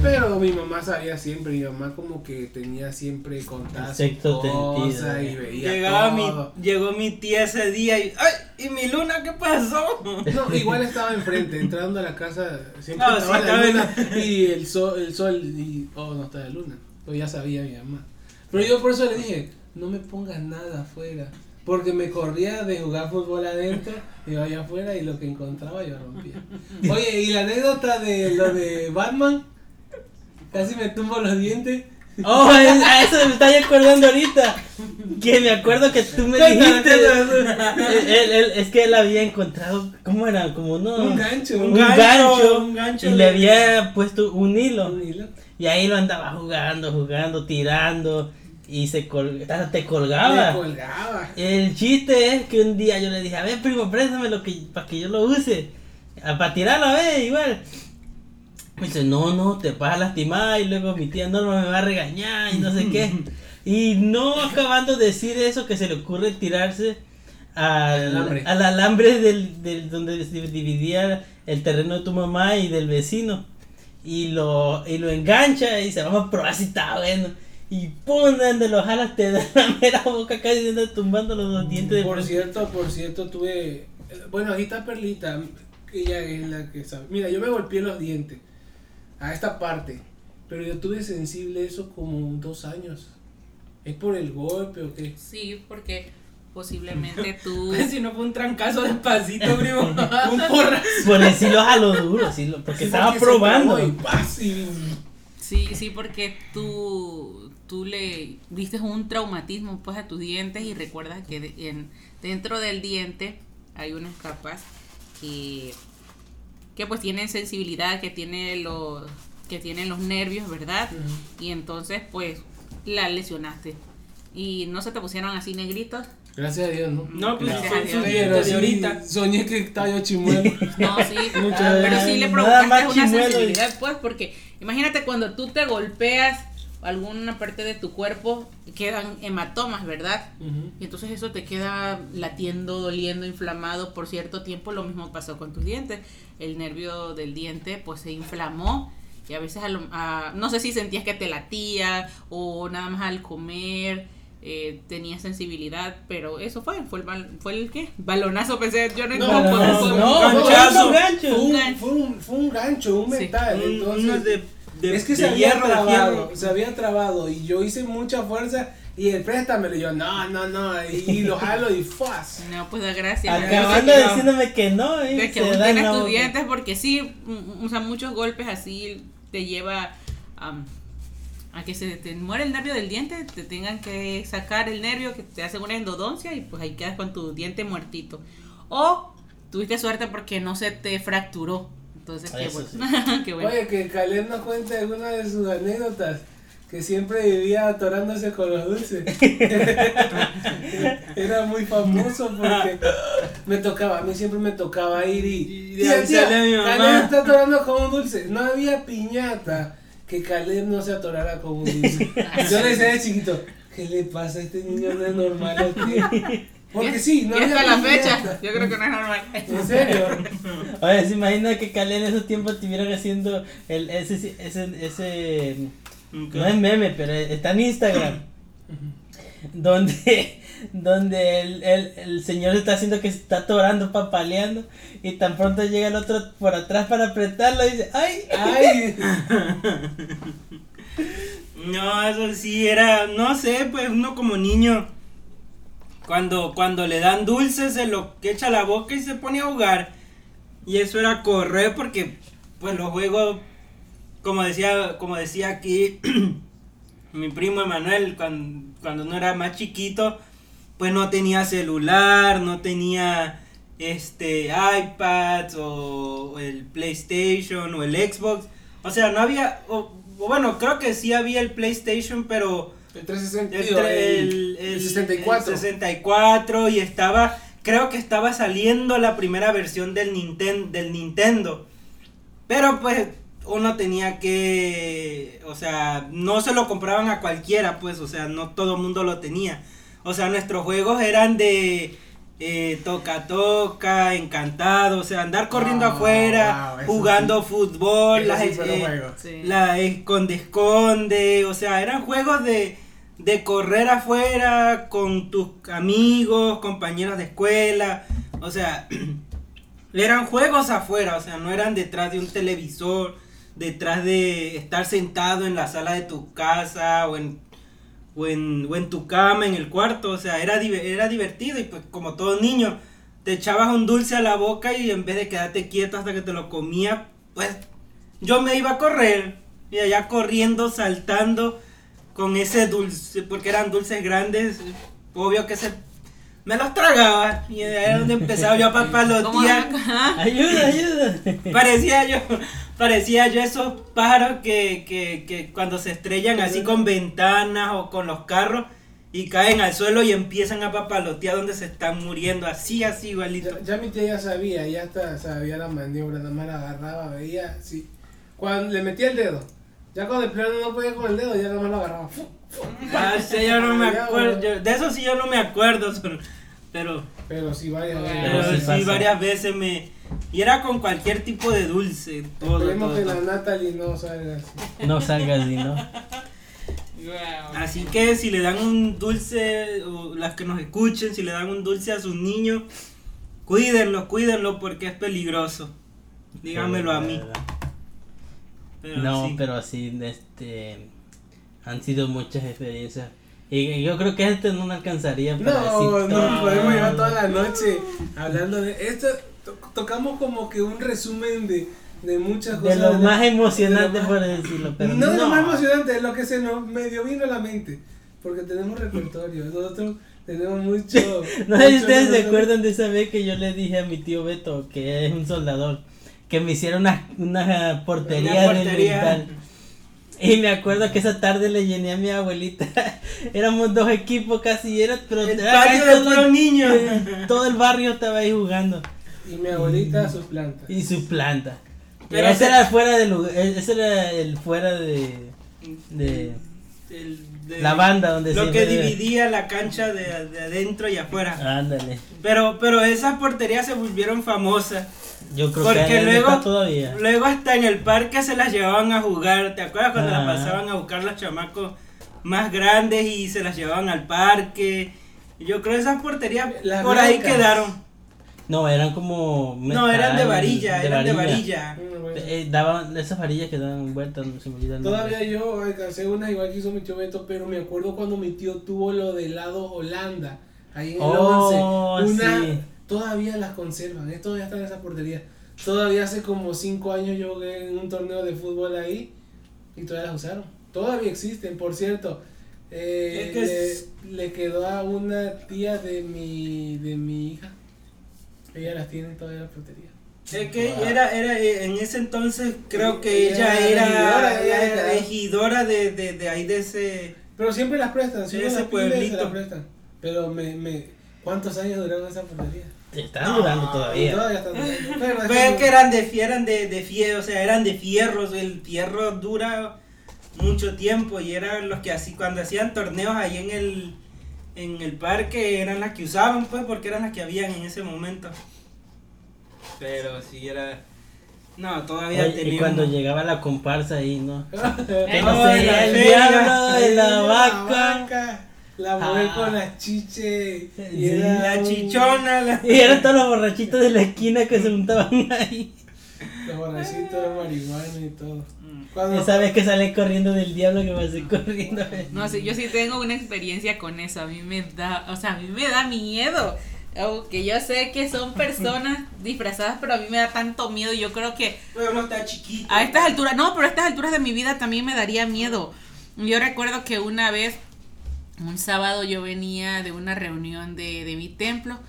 Pero mi mamá sabía siempre, mi mamá como que tenía siempre contadas Sexto cosas sentido. y veía Llegaba mi, todo. llegó mi tía ese día y, ¡ay! ¿Y mi luna qué pasó? No, igual estaba enfrente, entrando a la casa, siempre No, estaba sí, la luna y el sol, el sol y, oh, no está la luna. Pues ya sabía mi mamá. Pero yo por eso le dije, no me pongas nada afuera. Porque me corría de jugar fútbol adentro, iba allá afuera y lo que encontraba yo rompía. Oye, y la anécdota de lo de Batman, casi me tumbo los dientes. Oh, es- a eso me estoy acordando ahorita. Que me acuerdo que tú me dijiste. Él- él- él- es que él había encontrado, ¿cómo era? Como no. Un gancho, Un Un gancho, gancho. un gancho y le había puesto un hilo. Un hilo. Y ahí lo andaba jugando, jugando, tirando. Y se col- te Me colgaba. colgaba. El chiste es que un día yo le dije, a ver primo, préstame lo que, para que yo lo use. Para tirarlo, a ver, igual. Me dice, no, no, te vas a lastimar y luego mi tía Norma me va a regañar y no sé qué. Y no acabando de decir eso que se le ocurre tirarse al, Al alambre. al alambre del, del- donde se dividía el terreno de tu mamá y del vecino. Y lo, y lo engancha y dice, vamos a probar si está bueno. Y pum, donde lo jalas te da la mera boca casi te anda tumbando los dos dientes de Por cierto, por cierto, tuve. Bueno, aquí está Perlita, ella es la que sabe. Mira, yo me golpeé los dientes a esta parte, pero yo tuve sensible eso como dos años. ¿Es por el golpe o qué? Sí, porque posiblemente tú. Si no fue un trancazo despacito, primo. Un porra. Por decirlo a lo duro, sí, lo- porque Sí, estaba porque probando. y ¡paz! y- Sí, sí, porque tú, tú le diste un traumatismo pues a tus dientes y recuerdas que de- en, dentro del diente hay unas capas que, que pues tienen sensibilidad, que tienen los, que tienen los nervios, ¿verdad? Y entonces pues la lesionaste. Y no se te pusieron así negritos. Gracias a Dios, ¿no? No, pues Pero sí, de ahorita. soñé que estaba yo chimuelo. No, sí, Muchas pero sí le provocaste una sensibilidad, pues, porque imagínate cuando tú te golpeas alguna parte de tu cuerpo, quedan hematomas, ¿verdad? Y entonces eso te queda latiendo, doliendo, inflamado por cierto tiempo. Lo mismo pasó con tus dientes. El nervio del diente pues se inflamó y a veces, a lo- a- no sé si sentías que te latía o nada más al comer. Eh, tenía sensibilidad, pero eso fue, fue el, bal- fue el qué? Balonazo, pensé, yo no, No, no, no, fue- fue- no, un fue ganchazo. un gancho. Fue un, gancho. fue, un, fue un gancho, un Sí. metal. Entonces, de, de- es que de se había hierro, de trabado, se había trabado y yo hice mucha fuerza y el préstamelo y yo, no, no, no, y lo jalo y fuas. No, pues da gracias. Acabando no. diciéndome que no, y de que boca. dientes porque sí, o sea, muchos golpes así te lleva a a que se te muere el nervio del diente, te tengan que sacar el nervio, que te hacen una endodoncia y pues ahí quedas con tu diente muertito. O tuviste suerte porque no se te fracturó. Entonces, qué bueno. qué bueno. Oye, que Caleb nos cuente alguna de sus anécdotas. Que siempre vivía atorándose con los dulces. Era muy famoso porque me tocaba, a mí siempre me tocaba ir y. Y Tía, avisarle tía, a mi mamá". Caleb está atorando con un dulce. No había piñata que Caleb no se atorara con un dulce. Yo le decía de chiquito, ¿qué le pasa a este niño? No es normal o qué?". Porque sí, no y hasta la fecha, yo creo que no es normal. En serio. Oye, se imagina que Calé en esos tiempos estuvieran haciendo el, ese, ese, ese, no es meme, pero está en Instagram. donde donde el, el, el señor está haciendo que se está atorando, papaleando, y tan pronto llega el otro por atrás para apretarlo y dice, ¡ay! Ay, No, eso sí era, no sé, pues uno como niño, cuando, cuando le dan dulces, se lo echa a la boca y se pone a jugar. Y eso era correr porque, pues los juegos, como decía, como decía aquí mi primo Emanuel, cuando, cuando uno era más chiquito, pues no tenía celular, no tenía este iPads o, el PlayStation o el Xbox. O sea, no había, bueno, creo que sí había el PlayStation, pero el 360, el, digo, tre- el, el- el el- 64. el 64 y estaba, creo que estaba saliendo la primera versión del, Ninten- del Nintendo. Pero pues uno tenía que, o sea, no se lo compraban a cualquiera, pues, o sea, no todo el mundo lo tenía. O sea, nuestros juegos eran de eh, toca toca, encantado, o sea, andar corriendo Ah, afuera, wow, jugando fútbol, las, sí eh, la esconde esconde, o sea, eran juegos de, de correr afuera con tus amigos, compañeros de escuela, o sea, eran juegos afuera, o sea, no eran detrás de un televisor, detrás de estar sentado en la sala de tu casa o en, o en, o en tu cama, en el cuarto, o sea, era, era divertido y pues como todo niño, te echabas un dulce a la boca y en vez de quedarte quieto hasta que te lo comías, pues yo me iba a correr y allá corriendo, saltando con ese dulce, porque eran dulces grandes, obvio que se me los tragaba y ahí era donde empezaba yo a ¿Cómo papalotear. ¡Ayuda, ayuda! Parecía yo, parecía yo esos pájaros que, que, que cuando se estrellan así con ventanas o con los carros y caen al suelo y empiezan a papalotear donde se están muriendo, así, así igualito. Ya, ya mi tía ya sabía, ya hasta sabía la maniobra, nada más la agarraba, veía, sí. Cuando le metía el dedo, ya cuando de plano no podía con el dedo, ya nada más lo agarraba. Ah, sí, yo no me acuerdo, yo- de eso sí yo no me acuerdo, pero, pero, Pero sí, varias pero sí varias veces me... Y era con cualquier tipo de dulce, todo, Esperemos todo, que la todo. Natalie no salga así. No salgas así, ¿no? Wow. Así que si le dan un dulce, o las que nos escuchen, si le dan un dulce a sus niños, cuídenlo, cuídenlo porque es peligroso. Díganmelo a mí. Pero no, sí. pero así, este, han sido muchas experiencias. Y, yo creo que este no me alcanzaría para No, decir no todo. podemos llevar toda la noche hablando de esto. to- tocamos como que un resumen de, de muchas De cosas. lo más de emocionante, lo por más- decirlo. Pero no de lo más emocionante, es lo que se nos medio vino a la mente. Porque tenemos repertorio. Nosotros tenemos mucho. No sé si ustedes se repertorio. acuerdan de esa vez que yo le dije a mi tío Beto, que es un soldador, que me hiciera una, una portería, Una de portería. Y me acuerdo que esa tarde le llené a mi abuelita. Éramos dos equipos casi, era, pero El era casi de todo, niños. todo el barrio estaba ahí jugando. Y mi abuelita, sus plantas. Y su planta. Pero ese se- era fuera de lugar, ese era el fuera de, de El- de- la banda donde Lo se que dividía la cancha de, de adentro y afuera. Ándale. Pero, pero esas porterías se volvieron famosas. Yo creo Porque que ahí luego, todavía. luego hasta en el parque se las llevaban a jugar. ¿Te acuerdas cuando Ah. las pasaban a buscar los chamacos más grandes y se las llevaban al parque? Yo creo que esas porterías Las por ahí blancas. quedaron. No, eran como No, eran de varilla, eran de varilla. Mm, bueno. Eh, daban esas varillas que daban vueltas, no se me olvidan. Todavía yo alcancé una igual que hizo mi tío Beto, pero me acuerdo cuando mi tío tuvo lo del lado Holanda, ahí en el Oh, 11. Una, sí. Todavía las conservan, ¿eh? todavía están en esa portería. Todavía hace como 5 años yo jugué en un torneo de fútbol ahí y todavía las usaron. Todavía existen, por cierto. Eh, Es que le, le quedó a una tía de mi, de mi hija. Ella las tiene todavía en la frutería. Es que Wow. era, era, eh, en ese entonces creo que Ella ella era era, regidora, de, de, de ahí de ese... Pero siempre las prestan, si De uno ese las pueblito. las prestan. Pero me, me, ¿cuántos años duraron esa frutería? Están durando todavía. Todavía están durando. Pero es Pero que- que eran de, eran de, de fierro, o sea, eran de fierros, el fierro dura mucho tiempo y eran los que así, cuando hacían torneos ahí en el, en el parque, eran las que usaban, pues, porque eran las que habían en ese momento. Pero sí era... No, todavía Oye, y teníamos... cuando llegaba la comparsa ahí, ¿no? No sé, la el feria. diablo de la La vaca. vaca, La mujer Ah. con las chiches. Sí, Y era La chichona, la... Y eran todos los borrachitos de la esquina que se juntaban ahí. Los borrachitos de marihuana y todo. Mm. Cuando, Esa vez que sale corriendo del diablo que pasé corriendo. No sé, yo sí tengo una experiencia con eso. A mí me da, o sea, a mí me da miedo. Aunque yo sé que son personas disfrazadas, pero a mí me da tanto miedo. Yo creo que Pero no está chiquito. a estas alturas, no, pero a estas alturas de mi vida también me daría miedo. Yo recuerdo que una vez, un sábado, yo venía de una reunión de, de mi templo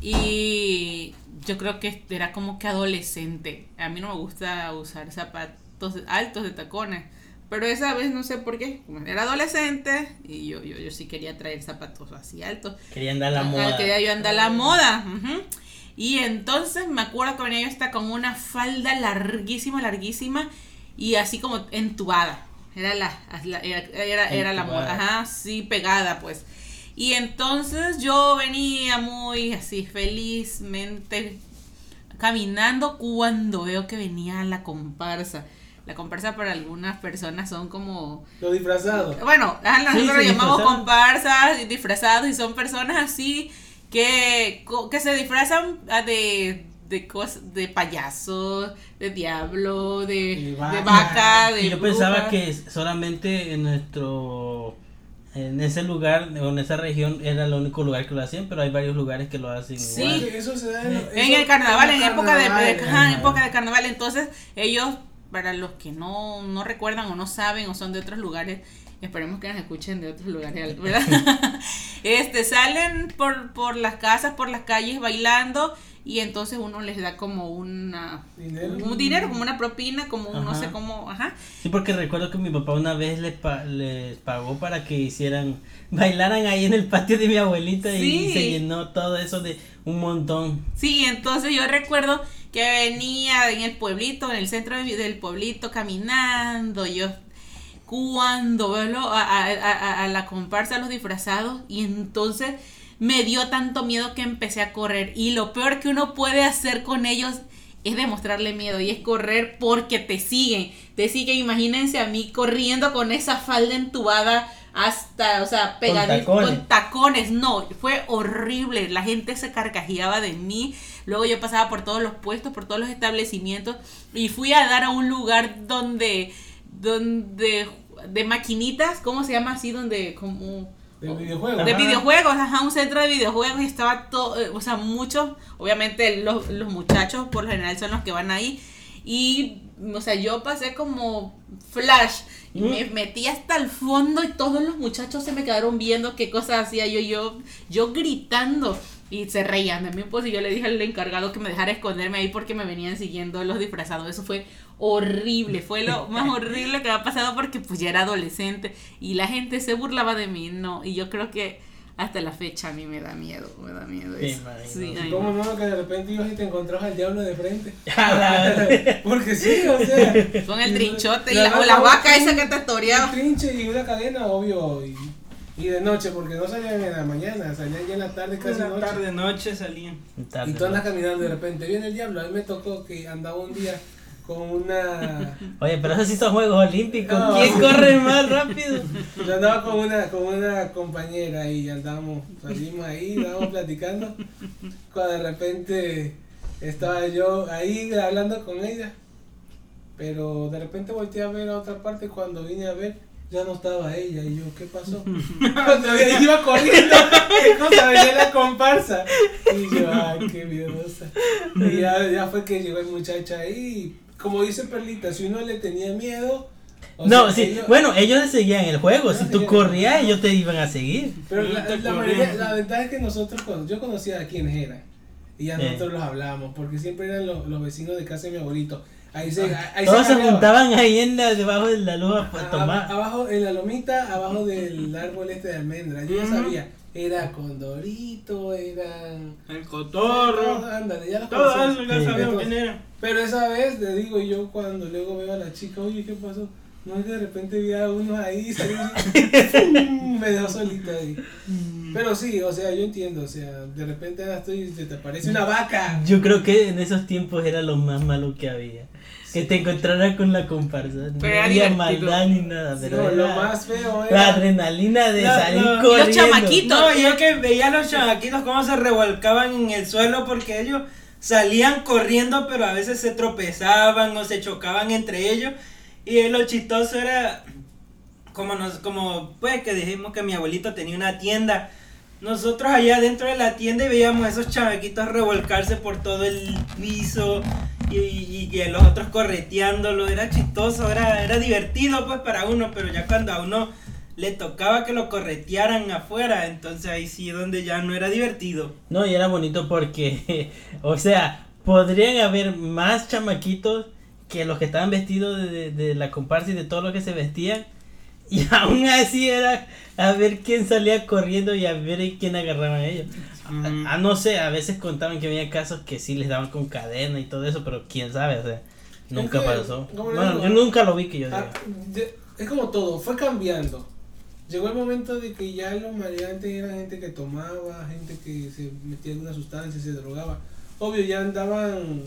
y yo creo que era como que adolescente. A mí no me gusta usar zapatos altos de tacones. Pero esa vez no sé por qué, era adolescente y yo, yo, yo sí quería traer zapatos así altos. Querían dar la Ajá, moda. Quería yo andar la moda. Y entonces me acuerdo que venía yo hasta con una falda larguísima, larguísima y así como entubada. Era la, la- era, era, era la moda, ajá, sí, pegada pues. Y entonces yo venía muy así felizmente caminando cuando veo que venía la comparsa. La comparsa para algunas personas son como Los disfrazados. bueno, nosotros Sí, llamamos comparsas, y disfrazados, y son personas así que, que se disfrazan ah, de, de cosas, de payasos, de diablo, de, De de vaca. de Y yo pensaba que solamente en nuestro. En ese lugar o en esa región era el único lugar que lo hacían, pero hay varios lugares que lo hacen Sí. igual. Eso se da en, el carnaval, en el época de, carnaval, de- ajá, en ajá. época de carnaval, entonces ellos, para los que no, no recuerdan o no saben o son de otros lugares, esperemos que nos escuchen de otros lugares, ¿verdad? este, salen por, por las casas, por las calles bailando y entonces uno les da como una Dinero. un dinero, como una propina, como un no sé cómo, ajá. Sí, porque recuerdo que mi papá una vez les, pa- les pagó para que hicieran, bailaran ahí en el patio de mi abuelita y Sí. se llenó todo eso de un montón. Sí, entonces yo recuerdo que venía en el pueblito, en el centro de- del pueblito caminando, yo cuando veo a, a- a- a la comparsa, a los disfrazados, y entonces me dio tanto miedo que empecé a correr. Y lo peor que uno puede hacer con ellos es demostrarle miedo y es correr porque te siguen. Te siguen, imagínense a mí corriendo con esa falda entubada hasta, o sea, pegadita tacones. con tacones. No, fue horrible. La gente se carcajeaba de mí. Luego yo pasaba por todos los puestos, por todos los establecimientos y fui a dar a un lugar donde, donde, de maquinitas, ¿cómo se llama así? Donde, como... De videojuegos. De Ajá. videojuegos, ajá, un centro de videojuegos y estaba todo, eh, o sea, muchos, obviamente los, los muchachos por lo general son los que van ahí y, o sea, yo pasé como flash y Mm. me metí hasta el fondo y todos los muchachos se me quedaron viendo qué cosas hacía yo, yo, yo gritando y se reían de mí, pues y yo le dije al encargado que me dejara esconderme ahí porque me venían siguiendo los disfrazados, eso fue horrible, fue lo más horrible que me ha pasado porque pues ya era adolescente y la gente se burlaba de mí, no, y yo creo que hasta la fecha a mí me da miedo, me da miedo Me eso. imagino. Sí, ay, ¿Cómo no. no? Que de repente ibas y te encontrabas al diablo de frente. La- Porque sí, o sea. Con el trinchote y La la, o la vaca, un- esa que te Un toreaba. trinche y una cadena, obvio. Y, y de noche, porque no salían en la mañana, salían ya en la tarde, casi Casi noche. tarde, noche salían. Y tú andas caminando de repente viene el diablo. A mí me tocó que andaba un día con una. Oye, pero esos sí son Juegos Olímpicos. No. ¿Quién corre más rápido? Yo andaba con una, con una compañera y andábamos, salimos ahí, estábamos platicando. Cuando de repente estaba yo ahí hablando con ella. Pero de repente volteé a ver a otra parte cuando vine a ver. Ya no estaba ella y yo, ¿qué pasó? Cuando ella iba corriendo, ¿qué cosa? Venía la comparsa. Y yo, ay, qué miedosa. Y ya, ya fue que llegó el muchacho ahí. Como dice Perlita, si uno le tenía miedo, O no, sea, sí, ellos- bueno, ellos seguían el juego. Si tú corrías, ellos te iban a seguir. Pero la, la mayoría- la ventaja es que nosotros, yo conocía a quienes eran. Y ya Eh. nosotros los hablábamos, porque siempre eran los, los vecinos de casa de mi abuelito. Ahí se, ahí Todos se agarraban. juntaban ahí en la, debajo de la luz a a- tomar. abajo, en la lomita, abajo del árbol este de almendra. Yo ya sabía, era Condorito, eran... El cotorro. Ándale, ya los Todo conocía. eso ya sabíamos quién era. Pero esa vez le digo yo cuando luego veo a la chica, oye, ¿qué pasó? No es que de repente vi a uno ahí salir, ¡pum! me dejó solito ahí. Pero sí, o sea, yo entiendo, o sea, de repente ahora estoy y se te aparece una vaca. Yo creo que en esos tiempos era lo más malo que había. Que te encontraras con la comparsa. No Pero había divertido. maldad ni nada, pero No, lo más feo la era... adrenalina de No, salir no. Y los corriendo. chamaquitos. No, yo que veía a los chamaquitos cómo se revolcaban en el suelo porque ellos salían corriendo, pero a veces se tropezaban o se chocaban entre ellos. Y lo chistoso era como nos, como pues que dijimos que mi abuelito tenía una tienda. Nosotros allá dentro de la tienda y veíamos a esos chamaquitos revolcarse por todo el piso y, y, y los otros correteándolo. Era chistoso, era, era divertido pues para uno, pero ya cuando a uno le tocaba que lo corretearan afuera, entonces ahí sí donde ya no era divertido. No, y era bonito porque, o sea, podrían haber más chamaquitos que los que estaban vestidos de, de- de la comparsa y de todo lo que se vestían. Y aún así era a ver quién salía corriendo y a ver quién agarraban a ellos. Ujú. A, a no sé, a veces contaban que había casos que sí les daban con cadena y todo eso, pero quién sabe, o sea, nunca que, pasó. ¿cómo le Bueno, digo? yo nunca lo vi que yo Ah, diga. es como todo, fue cambiando. Llegó el momento de que ya los maleantes eran gente que tomaba, gente que se metía en una sustancia, se drogaba. Obvio, ya andaban,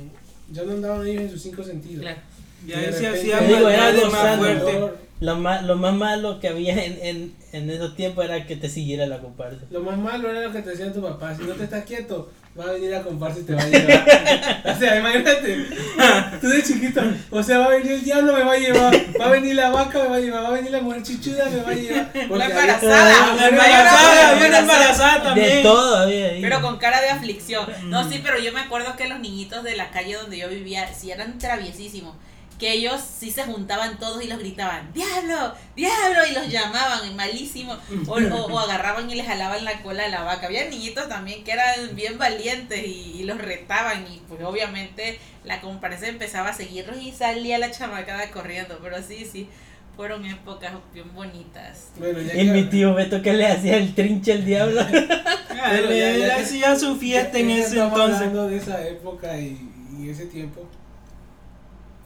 ya no andaban ellos en sus cinco sentidos. Claro. Ya De ahí se hacía más fuerte. Lo más, lo más malo que había en, en, en esos tiempos era que te siguiera la comparsa. Lo más malo era lo que te decían tu papá, si no te estás quieto, va a venir a comparsa y te va a llevar. o sea, imagínate, tú de chiquito, o sea, va a venir el diablo, me va a llevar, va a venir la vaca, me va a llevar, va a venir la mujer chichuda, me va a llevar. Porque La ahí- embarazada. La embarazada, bien embarazada De también. todo. Pero con cara de aflicción. No, sí, pero yo me acuerdo que los niñitos de la calle donde yo vivía, sí eran traviesísimos. Que ellos sí se juntaban todos y los gritaban, ¡Diablo! ¡Diablo! Y los llamaban, malísimo. O, o- o agarraban y les jalaban la cola a la vaca. Había niñitos también que eran bien valientes y, y los retaban. Y pues obviamente la comparsa empezaba a seguirlos y salía la chamacada corriendo. Pero sí, sí, fueron épocas bien bonitas. Bueno, ya Y que- mi tío Beto que le hacía el trinche al diablo. Ya que- hacía su fiesta en ya ese entonces. hablando de esa época y, y ese tiempo,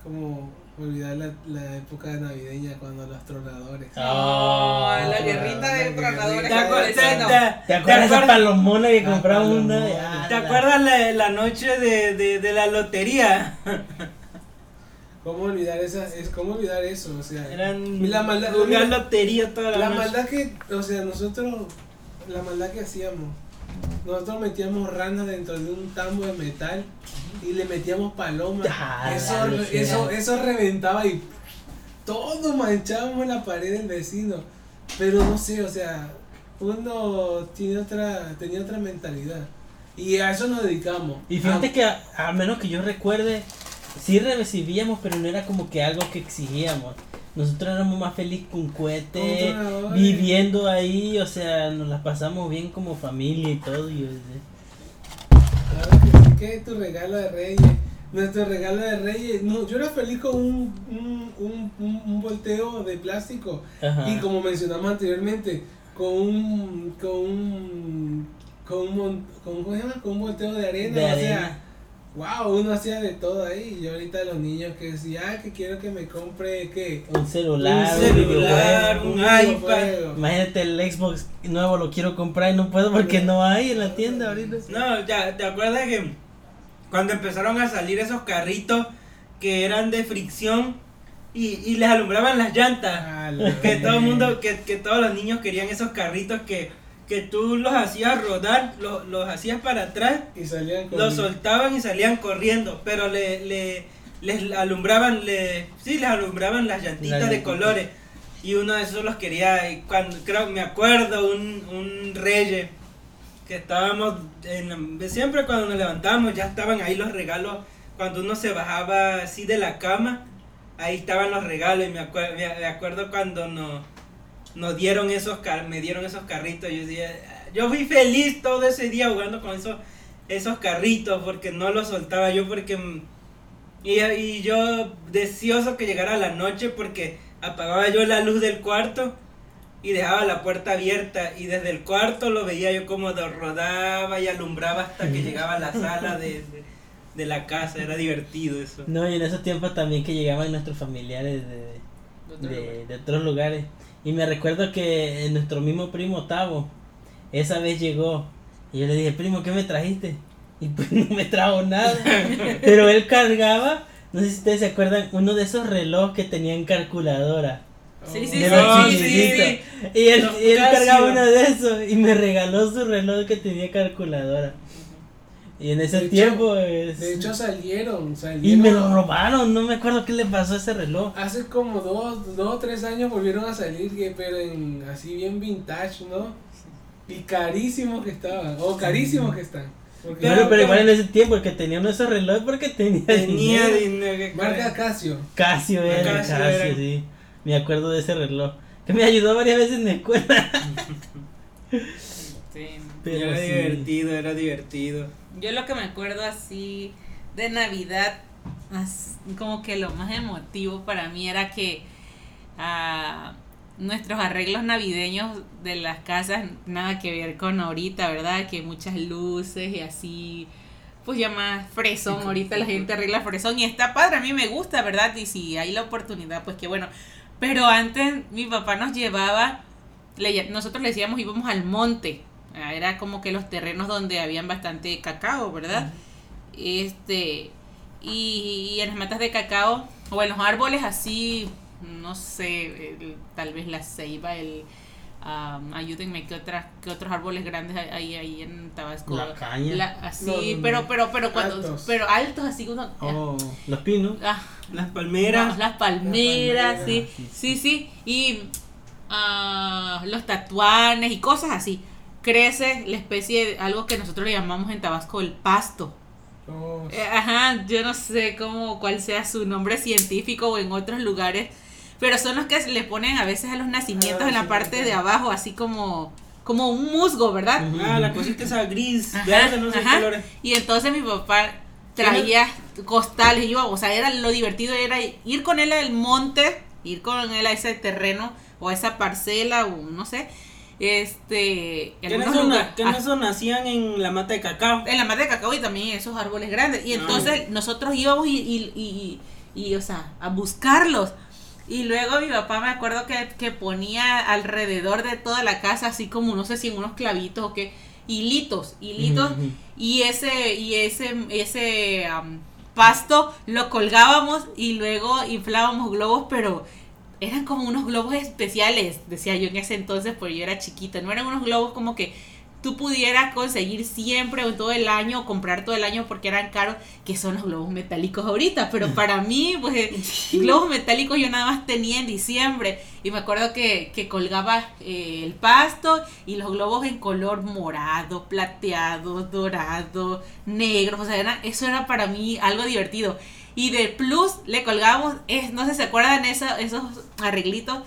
como olvidar la, la época navideña cuando los tronadores. Oh, la Ah, guerrita de tronadores ¿Te, guerrita. con acuer- el te- vecino. te- ¿Te acuerdas acuerdas- palomona que La compraba una? Ah, ¿Te acuerdas la, la noche de, de, de la lotería? ¿Cómo olvidar esa, es cómo olvidar eso? O sea, Eran la maldad, lotería toda la, la noche. maldad que, o sea, nosotros, la maldad que hacíamos, nosotros metíamos ranas dentro de un tambo de metal y le metíamos palomas. Ah, eso, eso, eso reventaba y todo manchábamos la pared del vecino. Pero no sé, o sea, uno tiene otra, tenía otra mentalidad. Y a eso nos dedicamos. Y fíjate Ah, que a, a menos que yo recuerde, sí recibíamos, pero no era como que algo que exigíamos. Nosotros éramos más felices con cohete, viviendo ahí, o sea, nos las pasamos bien como familia y todo. Y, Claro que sí, que tu regalo de Reyes. Nuestro regalo de Reyes. No, yo era feliz con un, un, un, un, un volteo de plástico. Ajá. Y como mencionamos anteriormente, con un. con un. con un, con, ¿cómo se llama? Con un volteo de arena. De o arena. sea, wow, uno hacía de todo ahí. Y ahorita los niños que decían, ah, que quiero que me compre, ¿qué? un celular, Un un celular, videojuego. un videojuego. Imagínate el Xbox nuevo lo quiero comprar y no puedo porque no hay en la tienda ahorita. No, ya, ¿te acuerdas que cuando empezaron a salir esos carritos que eran de fricción y, y les alumbraban las llantas? Ah, la Que todo el mundo, que, que todos los niños querían esos carritos que, que tú los hacías rodar, los, los hacías para atrás, Y salían con. los soltaban y salían corriendo, pero le, le, les alumbraban, le, sí, les alumbraban las llantitas de colores. Y uno de esos los quería, y cuando, creo, me acuerdo, un, un reyes que estábamos, en, siempre cuando nos levantábamos ya estaban ahí los regalos, cuando uno se bajaba así de la cama, ahí estaban los regalos y me, acuer- me, me acuerdo cuando nos, nos dieron esos car me dieron esos carritos. Yo decía, yo fui feliz todo ese día jugando con esos, esos carritos porque no los soltaba yo porque mm, y, y yo deseoso que llegara la noche porque apagaba yo la luz del cuarto y dejaba la puerta abierta y desde el cuarto lo veía yo como rodaba y alumbraba hasta que llegaba a la sala de, de, de la casa, era divertido eso. No, y en esos tiempos también que llegaban nuestros familiares de, de, de otros lugares. Y me recuerdo que nuestro mismo primo Tavo, esa vez llegó. Y yo le dije, primo, ¿qué me trajiste? Y pues no me trajo nada. Pero él cargaba, no sé si ustedes se acuerdan, uno de esos relojes que tenían calculadora. Sí, sí, de sí, sí. Y él, y él cargaba uno de esos y me regaló su reloj que tenía calculadora. Y en ese De hecho- tiempo... es- De hecho salieron, y salieron. me lo robaron, no me acuerdo qué le pasó a ese reloj. Hace como dos, dos o tres años volvieron a salir, que- pero en así bien vintage, ¿no? Y carísimos que estaban, o carísimos que están. Porque Claro, Pero- pero igual en ese tiempo el que tenía uno de esos relojes porque tenía, Tenía dinero. dinero. Marca Casio. Casio era, Casio Casio, era. sí. Me acuerdo de ese reloj. Que me ayudó varias veces en la escuela. Sí. Pero era sí. divertido, era divertido. Yo lo que me acuerdo así de Navidad, as- como que lo más emotivo para mí era que ah, nuestros arreglos navideños de las casas, nada que ver con ahorita, ¿verdad? Que muchas luces y así, pues ya más fresón, ahorita la gente arregla fresón y está padre, a mí me gusta, ¿verdad? Y si hay la oportunidad, pues que bueno. Pero antes mi papá nos llevaba, le- nosotros le decíamos íbamos al monte, era como que los terrenos donde habían bastante cacao, ¿verdad? Este, y, y en las matas de cacao, o en los árboles así, no sé, el- tal vez la ceiba, el, ayúdenme, ¿qué, otras, ¿qué otros árboles grandes hay ahí, en Tabasco? La caña. La- así, pero, pero, pero cuando, Altos. pero altos así uno, Oh, los pinos. ah, Las palmeras. no, las palmeras, Las sí, palmeras, sí, sí, sí, y ah, los tatuanes y cosas así. Crece la especie de algo que nosotros le llamamos en Tabasco el pasto. Oh, Eh, Ajá, yo no sé cómo, cuál sea su nombre científico o en otros lugares, pero son los que le ponen a veces a los nacimientos Ah, en la sí, parte sí. de abajo, así como, como un musgo, ¿verdad? Ah, la cosita esa gris, Ajá, verde, no sé qué ajá. colores. Y entonces mi papá traía costales, yo, o sea, era lo divertido era ir con él al monte, ir con él a ese terreno o a esa parcela o no sé, este, Que en ah, eso nacían en la mata de cacao. en la mata de cacao y también esos árboles grandes. Y Ah. entonces nosotros íbamos y, y, y, y, o sea, a buscarlos. Y luego mi papá me acuerdo que, que ponía alrededor de toda la casa, así como no sé si en unos clavitos o qué, hilitos, hilitos. Y ese, y ese, ese pasto lo colgábamos y luego inflábamos globos, pero eran como unos globos especiales, decía yo en ese entonces, porque yo era chiquita, no eran unos globos como que tú pudieras conseguir siempre o todo el año, o comprar todo el año porque eran caros, que son los globos metálicos ahorita, pero para mí, pues globos metálicos yo nada más tenía en diciembre y me acuerdo que, que colgaba eh, el pasto y los globos en color morado, plateado, dorado, negro, o sea, era- eso era para mí algo divertido. Y de plus le colgábamos, es, no sé si se acuerdan esa- esos arreglitos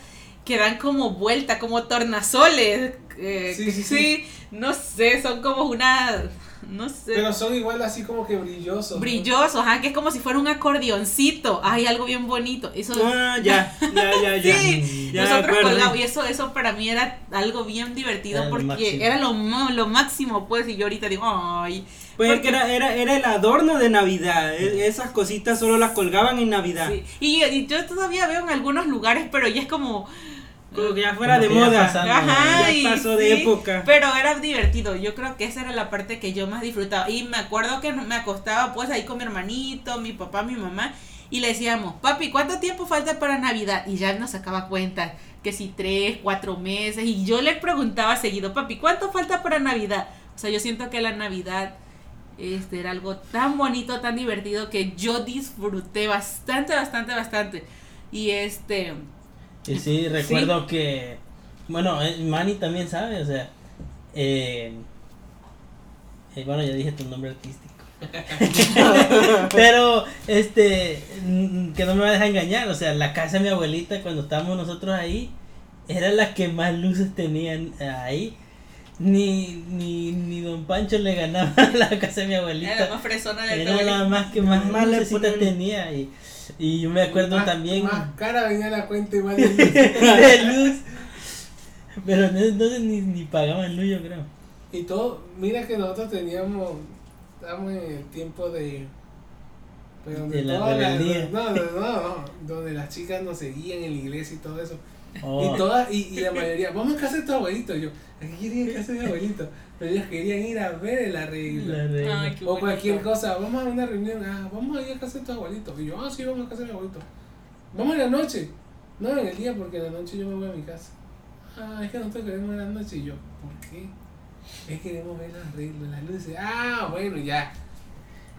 que dan como vuelta, como tornasoles. eh, Sí, sí, sí. no sé, son como una, no sé. Pero son igual así como que brillosos. ¿no? Brilloso, ajá, que es como si fuera un acordeoncito. Ay, algo bien bonito. Eso Ah, ya, ya, ya, ya. Sí, Ya me nosotros colgamos y eso, eso para mí era algo bien divertido Era porque era lo, lo máximo, pues, y yo ahorita digo, ay, Pues es porque- que era, era, era el adorno de Navidad. e- Esas cositas solo las colgaban en Navidad. sí. Y, y yo todavía veo en algunos lugares, pero ya es como, Como que ya fuera de Como moda. pasaron. Ajá, ya pasó de sí, época. Pero era divertido. Yo creo que esa era la parte que yo más disfrutaba. Y me acuerdo que me acostaba pues ahí con mi hermanito, mi papá, mi mamá. Y le decíamos, papi, ¿cuánto tiempo falta para Navidad? Y ya nos sacaba cuenta que si tres, cuatro meses. Y yo le preguntaba seguido, papi, ¿cuánto falta para Navidad? O sea, yo siento que la Navidad este, era algo tan bonito, tan divertido que yo disfruté bastante, bastante, bastante. Y este... Y sí, recuerdo que. Bueno, eh, Manny también sabe, o sea. Eh, eh, bueno, ya dije tu nombre artístico. Pero, este, que no me va a dejar engañar, o sea, la casa de mi abuelita cuando estábamos nosotros ahí, era la que más luces tenían ahí. Ni, ni, ni Don Pancho le ganaba a la casa de mi Era la abuelita. más fresona de Era la más que más, Más ponen- tenía. Y, y yo me acuerdo Más- también Más cara venía la cuenta igual de luz. de luz. Pero ese entonces ni, ni pagaban luz, yo creo. Y todo, mira que nosotros teníamos, estábamos en el tiempo de... Pero donde De la rebeldía. no, no, no, no, donde las chicas nos seguían en la iglesia y todo eso. Oh, Y todas, y, y la mayoría, vamos a casa de tu abuelito. Yo, ¿a qué quería ir a casa de mi abuelito? Pero ellos querían ir a ver el arreglo. Ay, O cualquier cosa, vamos a una reunión, ah, vamos a ir a casa de tu abuelito. Y yo, ah, sí, vamos a casa de mi abuelito. Vamos en la noche. No, en el día, porque en la noche yo me voy a mi casa. Ah, es que nosotros queremos en la noche. Y yo, ¿por qué? Es que queremos ver los arreglos, las luces. Ah, bueno, ya.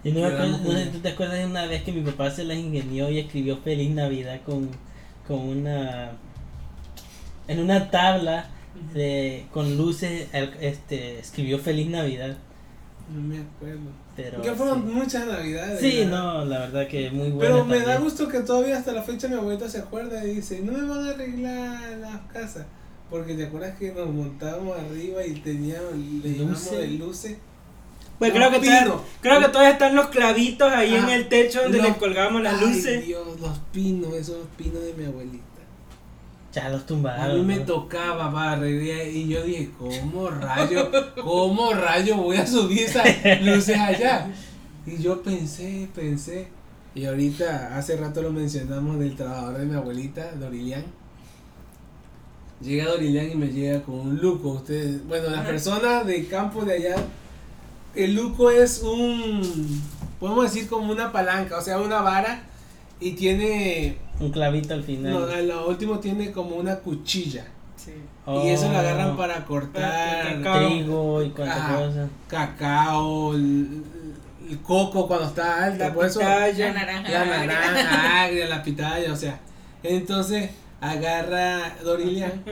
Y no me acuerdo, no sé, ¿tú te acuerdas de una vez que mi papá se las ingenió y escribió Feliz Navidad con, con una en una tabla de con luces este escribió Feliz Navidad, No me acuerdo. pero que fueron sí. muchas navidades. Sí, ¿verdad? no, la verdad que muy bueno. Pero me da gusto que todavía hasta la fecha mi abuelita se acuerda y dice, no me van a arreglar las casas. Porque te acuerdas que nos montábamos arriba y teníamos, le Luces. de luces. Pues creo que, todavía, creo que todavía están los clavitos ahí en Ah, el techo donde los- le colgamos las Ay, luces. Dios, los pinos, esos pinos de mi abuelita. Ya los A tumbaron. mí me ¿no? tocaba barrería y yo dije, ¿cómo rayo, cómo rayo voy a subir esas luces allá? Y yo pensé, pensé. Y ahorita, hace rato lo mencionamos del trabajador de mi abuelita, Dorilian. Llega Dorilian y me llega con un luco. Ustedes, bueno, las personas de campo de allá, el luco es un, podemos decir como una palanca, o sea, una vara y tiene Un clavito al final. no, a lo último tiene como una cuchilla. Sí. Y eso lo agarran Oh, para cortar Cacao. trigo y cuánta cosa. cacao, el, el coco cuando está alta, La por eso pitaya. La naranja. la naranja agria, la pitaya, o sea. Entonces agarra Dorilian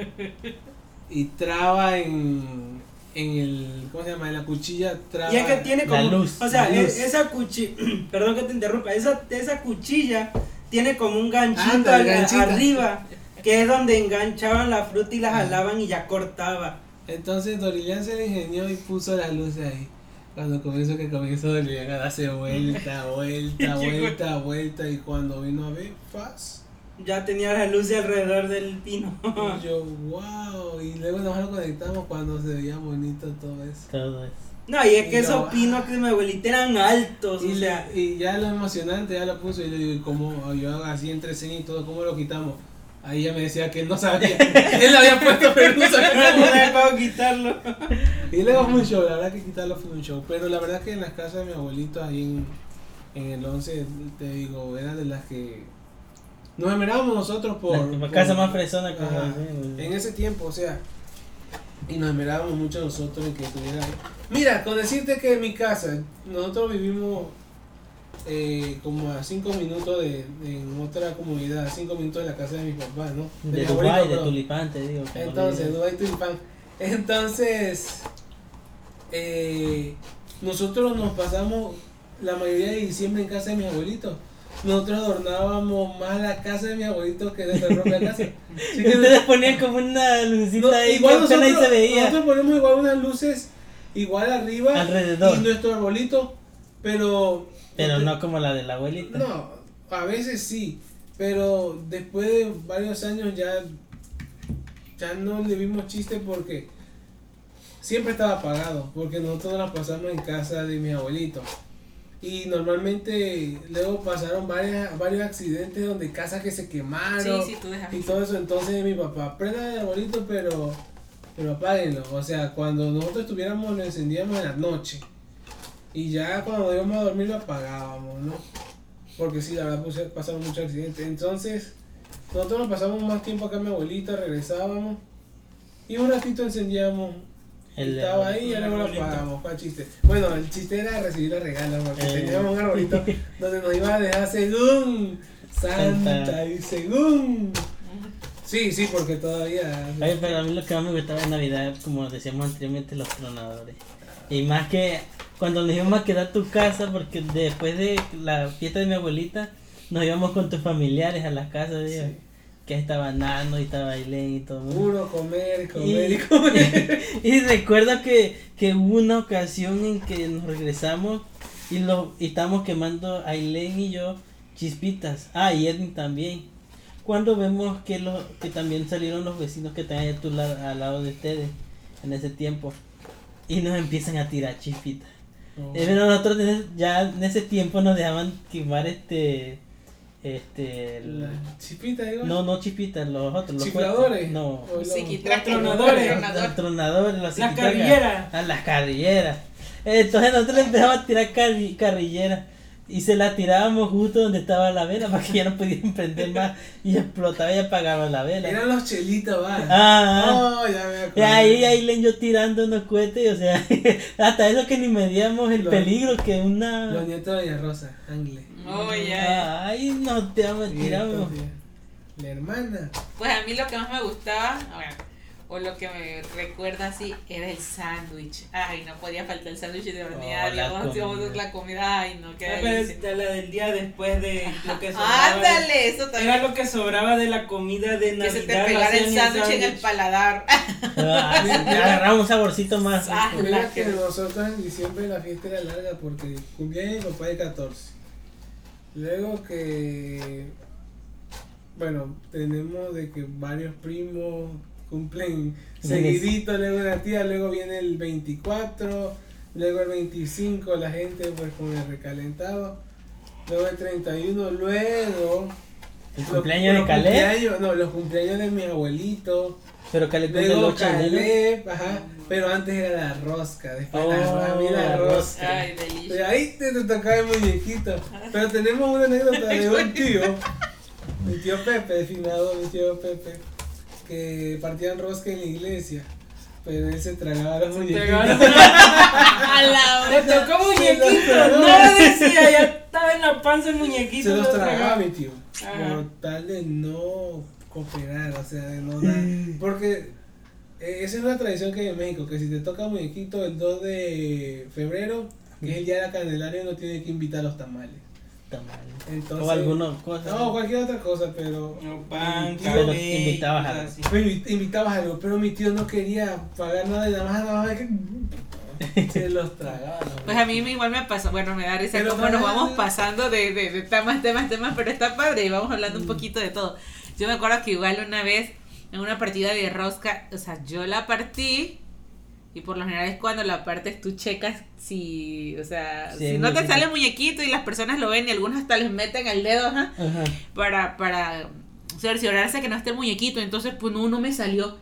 y traba en, en el, ¿cómo se llama? En la cuchilla traba. Y es que tiene La como. luz, o sea, la e- luz. esa cuchilla. Perdón que te interrumpa. Esa, esa cuchilla tiene como un ganchito Anda, el al- ganchito. arriba. Que es donde enganchaban la fruta y la jalaban y ya cortaba. Entonces Dorilian se le ingenió y puso las luces ahí. Cuando comenzó que comenzó Dorilian a darse vuelta, vuelta, vuelta, vuelta. Y cuando vino a ver, ¡faz! Ya tenía las luces alrededor del pino. Y yo, wow. Y luego nos lo conectamos cuando se veía bonito todo eso. Todo eso. No, y es Y que yo, esos pinos que mi abuelita eran altos. Y, o sea, le- y ya lo emocionante, ya lo puso. Y le digo, ¿y cómo? Yo así entre señas y todo, ¿cómo lo quitamos? Ahí ella me decía que él no sabía. él lo había puesto, pero no sabía no cómo. quitarlo. Y luego fue un show, la verdad que quitarlo fue un show. Pero la verdad que en las casas de mi abuelito, ahí en, en el 11, te digo, era de las que nos esmerábamos nosotros por. La por- casa más fresona Ajá. decimos. En ese tiempo, o sea, y nos esmerábamos mucho nosotros en que estuviera. Mira, con decirte que en mi casa, nosotros vivimos eh, como a 5 minutos de, de- en otra comunidad, 5 minutos de la casa de mi papá, ¿no? De mi Dubái, abuelito, de. Tulipán, te digo. Entonces. Dubai Tulipán. Entonces, eh, nosotros nos pasamos la mayoría de diciembre en casa de mi abuelito. Nosotros adornábamos más la casa de mi abuelito que nuestra propia casa. Así que Ustedes ponían como una lucita no, ahí igual nosotros, ahí se veía. nosotros ponemos igual unas luces igual arriba Alrededor. y nuestro arbolito, pero Pero no como la de la abuelita. no, a veces sí, pero después de varios años ya ya no le vimos chiste porque siempre estaba apagado, porque nosotros nos pasamos en casa de mi abuelito. Y normalmente luego pasaron varias, varios accidentes donde casas que se quemaron Sí, sí, tú dejas. y todo eso. Entonces mi papá, prenda el arbolito, pero, pero apáguenlo. O sea, cuando nosotros estuviéramos, lo encendíamos en la noche. Y ya cuando íbamos a dormir lo apagábamos, ¿no? Porque sí, la verdad puse- pasaron muchos accidentes. Entonces, nosotros nos pasamos más tiempo acá mi abuelita, regresábamos. Y un ratito encendíamos. El- estaba ahí y el luego lo. ¿Cuál chiste? Bueno, el chiste era recibir los regalos, porque Eh. teníamos un arbolito donde nos iba a dejar según Santa Santa. y según. Sí, sí, porque todavía. Oye, pero a mí lo que más me gustaba de Navidad, como decíamos anteriormente, los tronadores. Y más que cuando nos íbamos a quedar a tu casa, porque después de la fiesta de mi abuelita, nos íbamos con tus familiares a la casa de ella. Sí. Que estaba Nano y estaba Ailén y todo. Puro comer, comer Y, y comer. y recuerdo que, que hubo una ocasión en que nos regresamos y lo y estábamos quemando Ailén y yo chispitas. Ah, y Edwin también. Cuando vemos que los que también salieron los vecinos que están a tu lado, al lado de ustedes en ese tiempo y nos empiezan a tirar chispitas. Eh, pero nosotros ya en ese tiempo nos dejaban quemar este este el- La chipita, digo. no no chispitas los otros los Chifladores. cohetes. no O los- tronadores. tronador. los tronadores, los Las carrilleras. A las carrilleras. Entonces nosotros le empezamos a tirar carri- carrilleras. Y se la tirábamos justo donde estaba la vela para que ya no pudieran prender más. Y explotaba y apagaba la vela. Eran los chelitas, va. Ah, Oh, ya me y acuerdo. ahí, ahí le yo tirando unos cohetes. O sea, hasta eso que ni medíamos el peligro que una. Los nietos de Rosa, Angle. Oh, ya. Ahí nos tiramos, Sí, tiramos. La hermana. Pues a mí lo que más me gustaba, bueno, o lo que me recuerda así, era el sándwich. Ay, no podía faltar el sándwich de horneada. Oh, la digamos, comida. la comida. Ay, no, qué Ah, delicia. de la del día después de lo que sobraba. Ándale, eso Era también. lo que sobraba de la comida de Que Navidad. se te pegara el sándwich en el paladar. Ah, agarramos un saborcito más. Ah, Mira la que que- nosotros en diciembre la fiesta era larga porque cumplía mi papá de 14. Luego que, bueno, tenemos de que varios primos cumplen seguidito, luego una tía, luego viene el 24, luego el 25 la gente pues con el recalentado, luego el 31, luego... El los- cumpleaños de los Caleb. cumpleaños- No, los cumpleaños de mi abuelito. Pero Caleb Luego 8 de enero. Caleb, ajá, pero antes era la rosca, después la, Oh, la la rosca. Ay, ahí te, te tocaba el muñequito. Pero tenemos una anécdota de un tío, mi tío Pepe, finado mi tío Pepe, que partían rosca en la iglesia. Pero él se tragaba los muñequitos. A la Le hora. tocó Se muñequito. No decía, ya estaba en la panza el muñequito. Se los lo tragaba mi tío. Ajá. Por tal de no cooperar, o sea, de no dar. Porque eh, esa es una tradición que hay en México, que si te toca muñequito el 2 de febrero, que es el día de la Candelaria, no tiene que invitar a los tamales. Tamales. Entonces, O alguna cosa. No, cualquier otra cosa, pero. No, pan, Pero invitabas algo. Pues invi- invitabas algo, pero mi tío no quería pagar nada y nada más, nada más que se los tragaba. Pues a mí me- igual me pasó, bueno, me da risa Pero cómo nos vamos pasando de, de, de temas, temas, temas, pero está padre y vamos hablando un poquito de todo. Yo me acuerdo que igual una vez en una partida de rosca, o sea, yo la partí y por lo general es cuando la partes tú checas si, o sea, Sí, si no te muñequito. sale muñequito y las personas lo ven y algunos hasta les meten el dedo, ajá, Ajá. para, para cerciorarse que no esté el muñequito. Entonces, pues no, no me salió.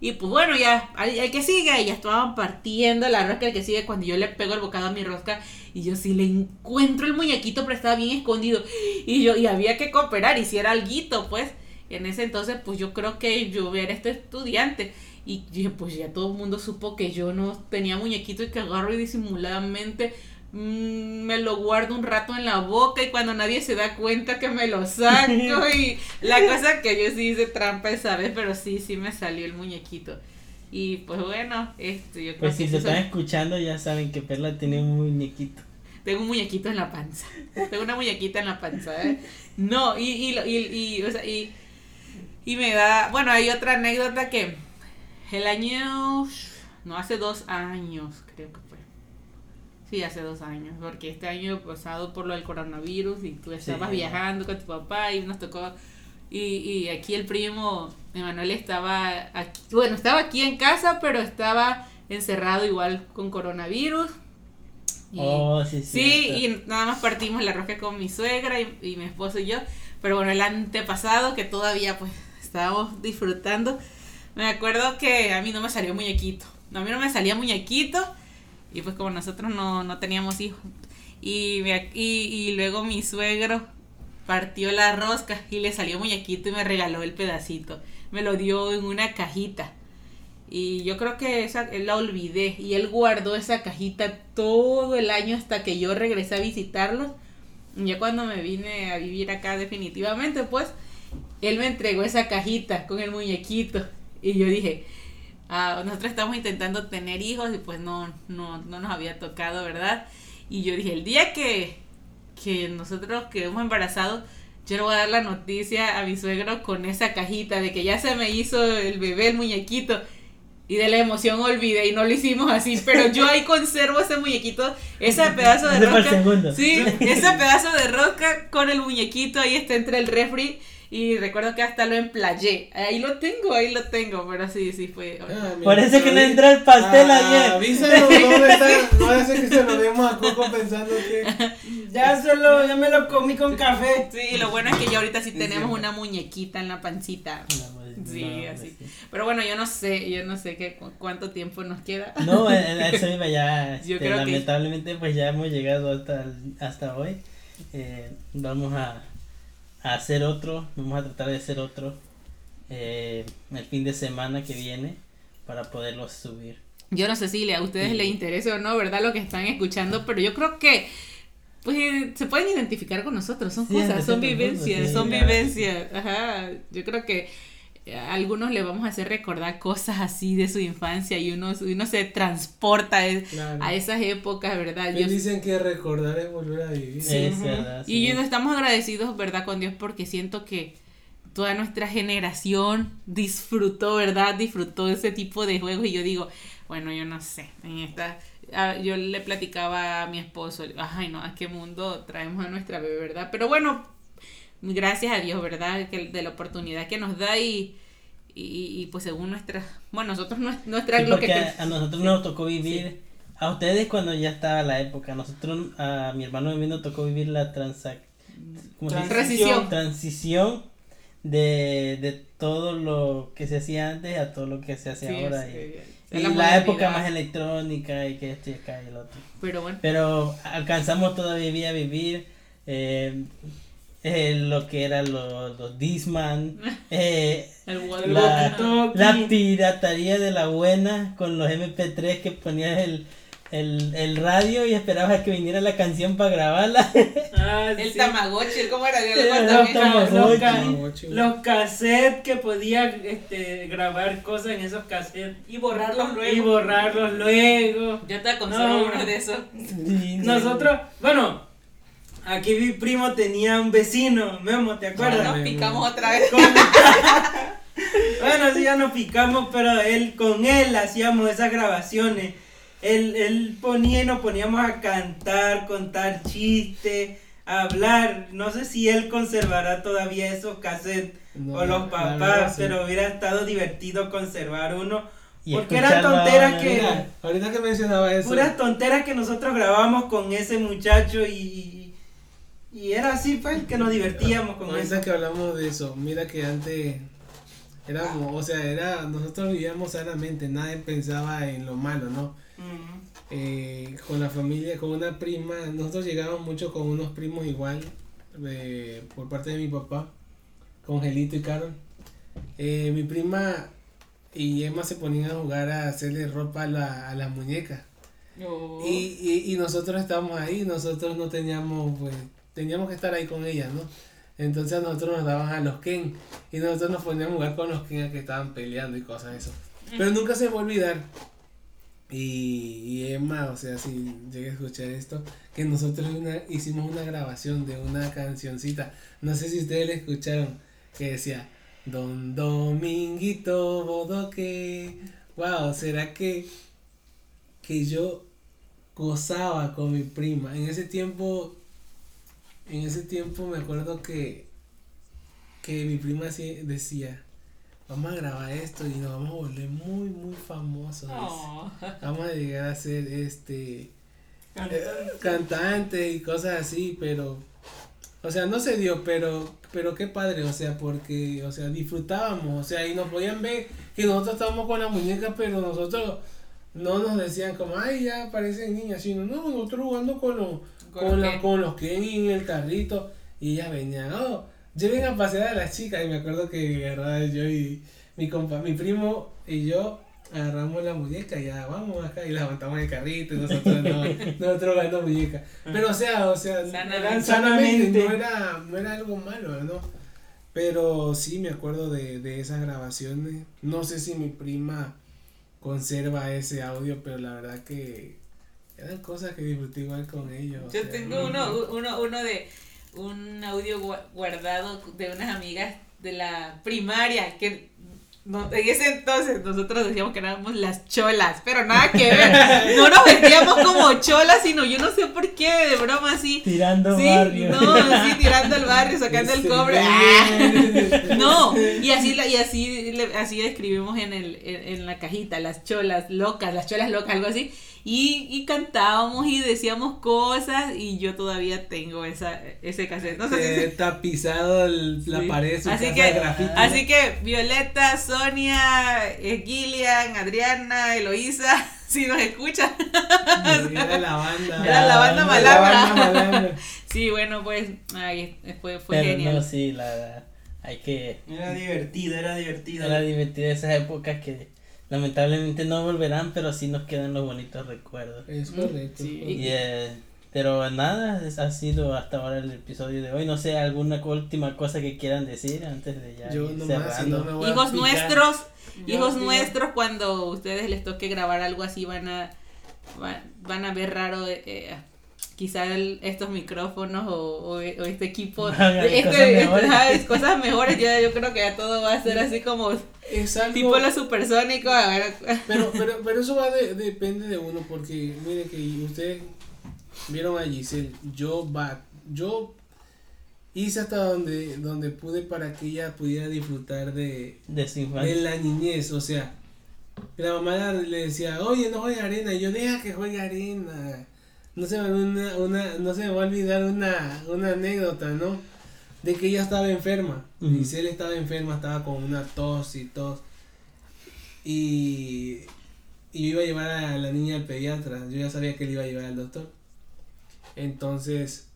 Y pues bueno, ya, al, al que sigue, ya estaban partiendo la rosca, el que sigue, cuando yo le pego el bocado a mi rosca, y yo sí le encuentro el muñequito, pero estaba bien escondido. Y yo, y había que cooperar, y si alguito, pues. Y en ese entonces, pues yo creo que yo era este estudiante. Y dije, pues ya todo el mundo supo que yo no tenía muñequito y que agarro y disimuladamente mm, me lo guardo un rato en la boca y cuando nadie se da cuenta que me lo saco y la cosa que yo sí hice trampa esa vez, pero sí, sí me salió el muñequito. Y pues bueno, este, yo creo Pues que si se están escuchando ya saben que Perla tiene un muñequito. tengo un muñequito en la panza. Tengo una muñequita en la panza, ¿eh? No, y, y, y, o sea, y, y me da. Bueno, hay otra anécdota que el año. No, hace dos años, creo que fue. Sí, hace dos años, porque este año pasado por lo del coronavirus y tú estabas Sí. viajando con tu papá y nos tocó. Y, y aquí el primo Emanuel estaba aquí, bueno, estaba aquí en casa, pero estaba encerrado igual con coronavirus. Y- oh, sí, Sí, cierto. y nada más partimos la rosca con mi suegra y, y mi esposo y yo. Pero bueno, el antepasado que todavía pues estábamos disfrutando, me acuerdo que a mí no me salió muñequito. A mí no me salía muñequito y pues como nosotros no, no teníamos hijos. Y, me- y, luego mi suegro partió la rosca y le salió muñequito y me regaló el pedacito. Me lo dio en una cajita. Y yo creo que esa la olvidé. Y él guardó esa cajita todo el año hasta que yo regresé a visitarlos. Ya cuando me vine a vivir acá definitivamente, pues, él me entregó esa cajita con el muñequito. Y yo dije, ah, nosotros estamos intentando tener hijos y pues no, no, no nos había tocado, ¿verdad? Y yo dije, el día que, que nosotros quedemos embarazados, yo le voy a dar la noticia a mi suegro con esa cajita de que ya se me hizo el bebé, el muñequito. Y de la emoción olvidé y no lo hicimos así, pero yo ahí conservo ese muñequito, ese pedazo de segundo. Sí, ese pedazo de rosca con el muñequito ahí está entre el refri y recuerdo que hasta lo emplayé. Ahí lo tengo, ahí lo tengo, pero sí, sí fue. Ah, Parece que no entra el pastel Ah, ayer. Avísanos dónde está. No hace que se lo demos a Coco pensando que. Ya solo, ya me lo comí con café. Sí, lo bueno es que ya ahorita sí tenemos una muñequita en la pancita. Sí, así. pues Pero bueno, yo no sé, yo no sé qué, cu- cuánto tiempo nos queda. No, eso iba ya. Yo este, creo que- lamentablemente, pues ya hemos llegado hasta, hasta hoy. Eh, vamos a, a hacer otro. Vamos a tratar de hacer otro eh, el fin de semana que viene para poderlo subir. Yo no sé si a ustedes Sí. les interesa o no, ¿verdad? Lo que están escuchando, pero yo creo que pues eh, se pueden identificar con nosotros, son Sí, cosas, son vivencias, sí, son vivencias. Ajá, yo creo que a algunos le vamos a hacer recordar cosas así de su infancia y uno, uno se transporta a, Claro. a esas épocas, ¿verdad? Yo- dicen que recordar es volver a vivir. Sí. Es verdad, Y sí. estamos agradecidos, ¿verdad? Con Dios porque siento que toda nuestra generación disfrutó, ¿verdad? Disfrutó ese tipo de juegos y yo digo, bueno, yo no sé, en esta... Yo le platicaba a mi esposo, ay no, a qué mundo traemos a nuestra bebé, ¿verdad? Pero bueno, gracias a Dios, ¿verdad? Que de la oportunidad que nos da y, y, y, pues según nuestra, bueno, nosotros nues- nuestra Sí, lo que a, nosotros nos tocó vivir, a ustedes cuando ya estaba la época, a nosotros, a mi hermano y a mí nos tocó vivir la transac. Transición. transición de, de todo lo que se hacía antes a todo lo que se hace ahora. y la, época más electrónica y que esto y acá y el otro. Pero bueno, Pero alcanzamos todavía a vivir eh, eh, lo que eran los, los Disman, eh, la, la piratería de la buena con los MP3 que ponías el, el, el radio y esperabas que viniera la canción para grabarla. Ah, El sí. Tamagotchi, ¿cómo era? Los, ca- Tamagotchi. los cassettes que podía este, grabar cosas en esos cassettes Y borrarlos y luego. borrarlos luego. Yo te conservo No. uno de esos. Sí, Nosotros, bueno, aquí mi primo tenía un vecino, Memo, ¿te acuerdas? Nos picamos otra vez. Con- bueno, sí, ya nos picamos, pero él con él hacíamos esas grabaciones. Él, él ponía y nos poníamos a cantar, contar chistes, a hablar. No sé si él conservará todavía esos cassettes No, o los papás, verdad, sí. pero hubiera estado divertido conservar uno. Y porque eran tonteras que- Mira, ahorita que mencionaba eso. Puras tonteras que nosotros grabamos con ese muchacho y, y era así, pues, que nos divertíamos con Ahorita eso. que hablamos de eso, mira que antes éramos, o sea, era, nosotros vivíamos sanamente, nadie pensaba en lo malo, ¿no? Eh, con la familia, con una prima, nosotros llegábamos mucho con unos primos igual, eh, por parte de mi papá, con Gelito y Carol. Eh, mi prima y Emma se ponían a jugar a hacerle ropa a, la- a las muñecas. No. Y, y, y nosotros estábamos ahí, nosotros no teníamos, pues, teníamos que estar ahí con ellas, ¿no? Entonces a nosotros nos daban a los Ken y nosotros nos poníamos a jugar con los Ken que estaban peleando y cosas de eso. Pero nunca se me va a olvidar. Y, y Emma, o sea, si llegué a escuchar esto, que nosotros una- hicimos una grabación de una cancioncita, no sé si ustedes la escucharon, que decía, Don Dominguito Bodoque, wow, ¿será que, que yo gozaba con mi prima? En ese tiempo, en ese tiempo me acuerdo que, que mi prima decía, vamos a grabar esto y nos vamos a volver muy, muy famosos. Oh. Vamos a llegar a ser este Cantante. cantantes y cosas así, pero o sea, no se dio, pero pero qué padre, o sea, porque o sea, disfrutábamos, o sea, y nos podían ver que nosotros estábamos con las muñecas, pero nosotros no nos decían como, "Ay, ya parecen niñas", sino no, nosotros jugando con los ¿Con con, los qué? con los Kenny en el carrito y ellas venían, "Oh, lleven a pasear a las chicas" y me acuerdo que agarraba yo y mi compa, mi primo y yo agarramos la muñeca y ya vamos acá y la levantamos en el carrito y nosotros no, nosotros jugando muñeca. Pero o sea, o sea, Sanamente. sanamente, no era, no era algo malo, ¿no? Pero sí me acuerdo de, de esas grabaciones. No sé si mi prima conserva ese audio, pero la verdad que eran cosas que disfruté igual con ellos. o Yo sea, tengo uno, uno, uno de un audio gua- guardado de unas amigas de la primaria que no- en ese entonces nosotros decíamos que éramos las cholas, pero nada que ver. No nos vestíamos como cholas, sino yo no sé por qué, de broma así. Tirando Sí, barrio. no, sí, tirando el barrio, sacando el cobre. ¡Ah! No, y así y así así escribimos en el en, en la cajita las cholas locas, las cholas locas, algo así. Y, y cantábamos y decíamos cosas y yo todavía tengo esa ese cassette. No sé si Eh, tapizado el- la Sí. pared de su Así casa que- de grafiti. Así que Violeta, Sonia, eh, Gillian, Adriana, Eloísa, si nos escuchan. Era la banda. Era la banda La malandra. Sí, bueno, pues ay, fue, fue Pero genial. no, sí, la verdad. Hay que. Era divertido, era divertido. Era divertido esas épocas que lamentablemente no volverán, pero sí nos quedan los bonitos recuerdos. Es correcto. Sí. es Y, eh, pero nada, ha sido hasta ahora el episodio de hoy. No sé, alguna última cosa que quieran decir antes de ya Yo ir nomás, si cerrando. no me voy a Hijos picar. nuestros, Yo hijos digo- nuestros, cuando a ustedes les toque grabar algo así, van a van, van a ver raro eh, eh, quizá el- estos micrófonos o, o- o este equipo. Hagan este- cosas este- mejores. ajá, es cosas mejores. Ya yo creo que ya todo va a ser así como algo. tipo lo supersónico. a ver, Pero, pero, pero eso va de, depende de uno, porque miren que ustedes vieron a Giselle, yo va, yo hice hasta donde, donde pude para que ella pudiera disfrutar de, De su de la niñez, o sea, la mamá le decía, oye, no juegue arena, y yo deja que juegue arena. No se me, una, una, no se me va a olvidar una, una anécdota, ¿no? De que ella estaba enferma. Ujú. Giselle estaba enferma, estaba con una tos y tos. Y, y yo iba a llevar a la niña al pediatra. Yo ya sabía que le iba a llevar al doctor. Entonces,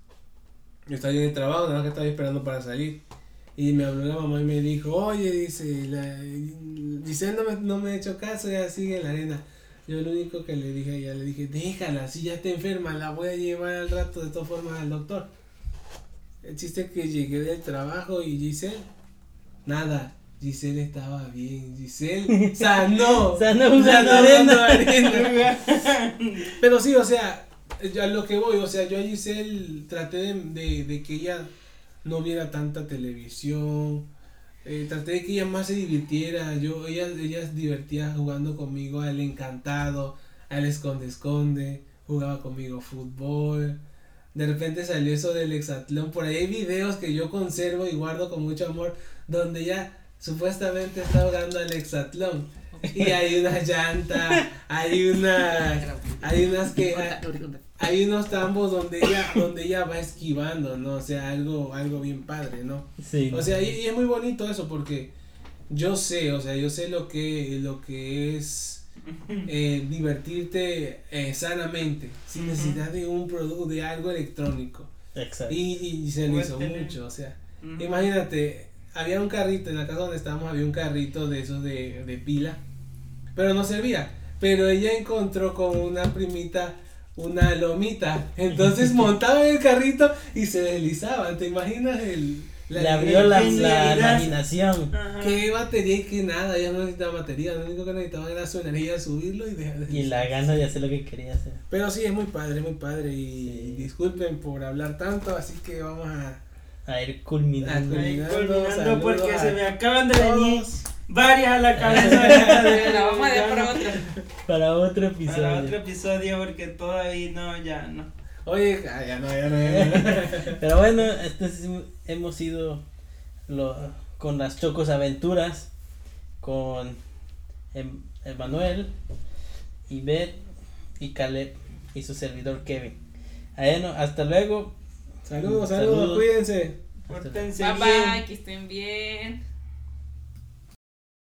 yo estaba en el trabajo, nada más que estaba esperando para salir. Y me habló la mamá y me dijo, oye, dice, la, Giselle no me, no me ha hecho caso, ya sigue en la arena. Yo lo único que le dije a ella, le dije, déjala, si ya está enferma, la voy a llevar al rato de todas formas al doctor. El chiste es que llegué del trabajo y Giselle, nada, Giselle estaba bien, Giselle sanó, Sanó sanó arena. arena. Pero sí, o sea, yo a lo que voy, o sea, yo a Giselle traté de, de, de que ella no viera tanta televisión, eh, traté de que ella más se divirtiera, yo, ella, ella se divertía jugando conmigo al encantado, al esconde esconde, jugaba conmigo fútbol, de repente salió eso del hexatlón, por ahí hay videos que yo conservo y guardo con mucho amor, donde ella supuestamente está jugando al hexatlón. Y hay una llanta, hay una, hay unas que, unos tambos donde ella, donde ella va esquivando, ¿no? O sea, algo, algo bien padre, ¿no? Sí. O sea, y, y es muy bonito eso porque yo sé, o sea, yo sé lo que, lo que es eh, divertirte eh, sanamente, sin necesidad de un producto, de algo electrónico. Exacto. Y, y se Puedes hizo tener- mucho, o sea, imagínate, había un carrito, en la casa donde estábamos había un carrito de esos de, de pila, pero no servía. Pero ella encontró con una primita una lomita, entonces montaba en el carrito y se deslizaba, ¿te imaginas el... Le abrió la, la imaginación. Ajá. ¿Qué batería y qué nada? Ella no necesitaba batería, lo único que necesitaba era su energía, subirlo y dejar de Y la gana de hacer lo que quería hacer. Pero sí, es muy padre, muy padre y Sí. disculpen por hablar tanto, así que vamos a... A ir culminando. A Culminando, culminando porque a se me acaban de venir. Varias a la cabeza. La vamos a dejar para otro. Para otro Para episodio. otro episodio porque todavía no, ya no. Oye, ah, ya no, ya no, ya no. Pero bueno, este es- hemos ido lo- con las Chocos Aventuras, con Em- Emanuel, Ivette y Caleb y su servidor Kevin. Bueno, hasta luego. Saludos, saludos, Saludos. cuídense. Pórtense Bye bien. bye, que estén bien.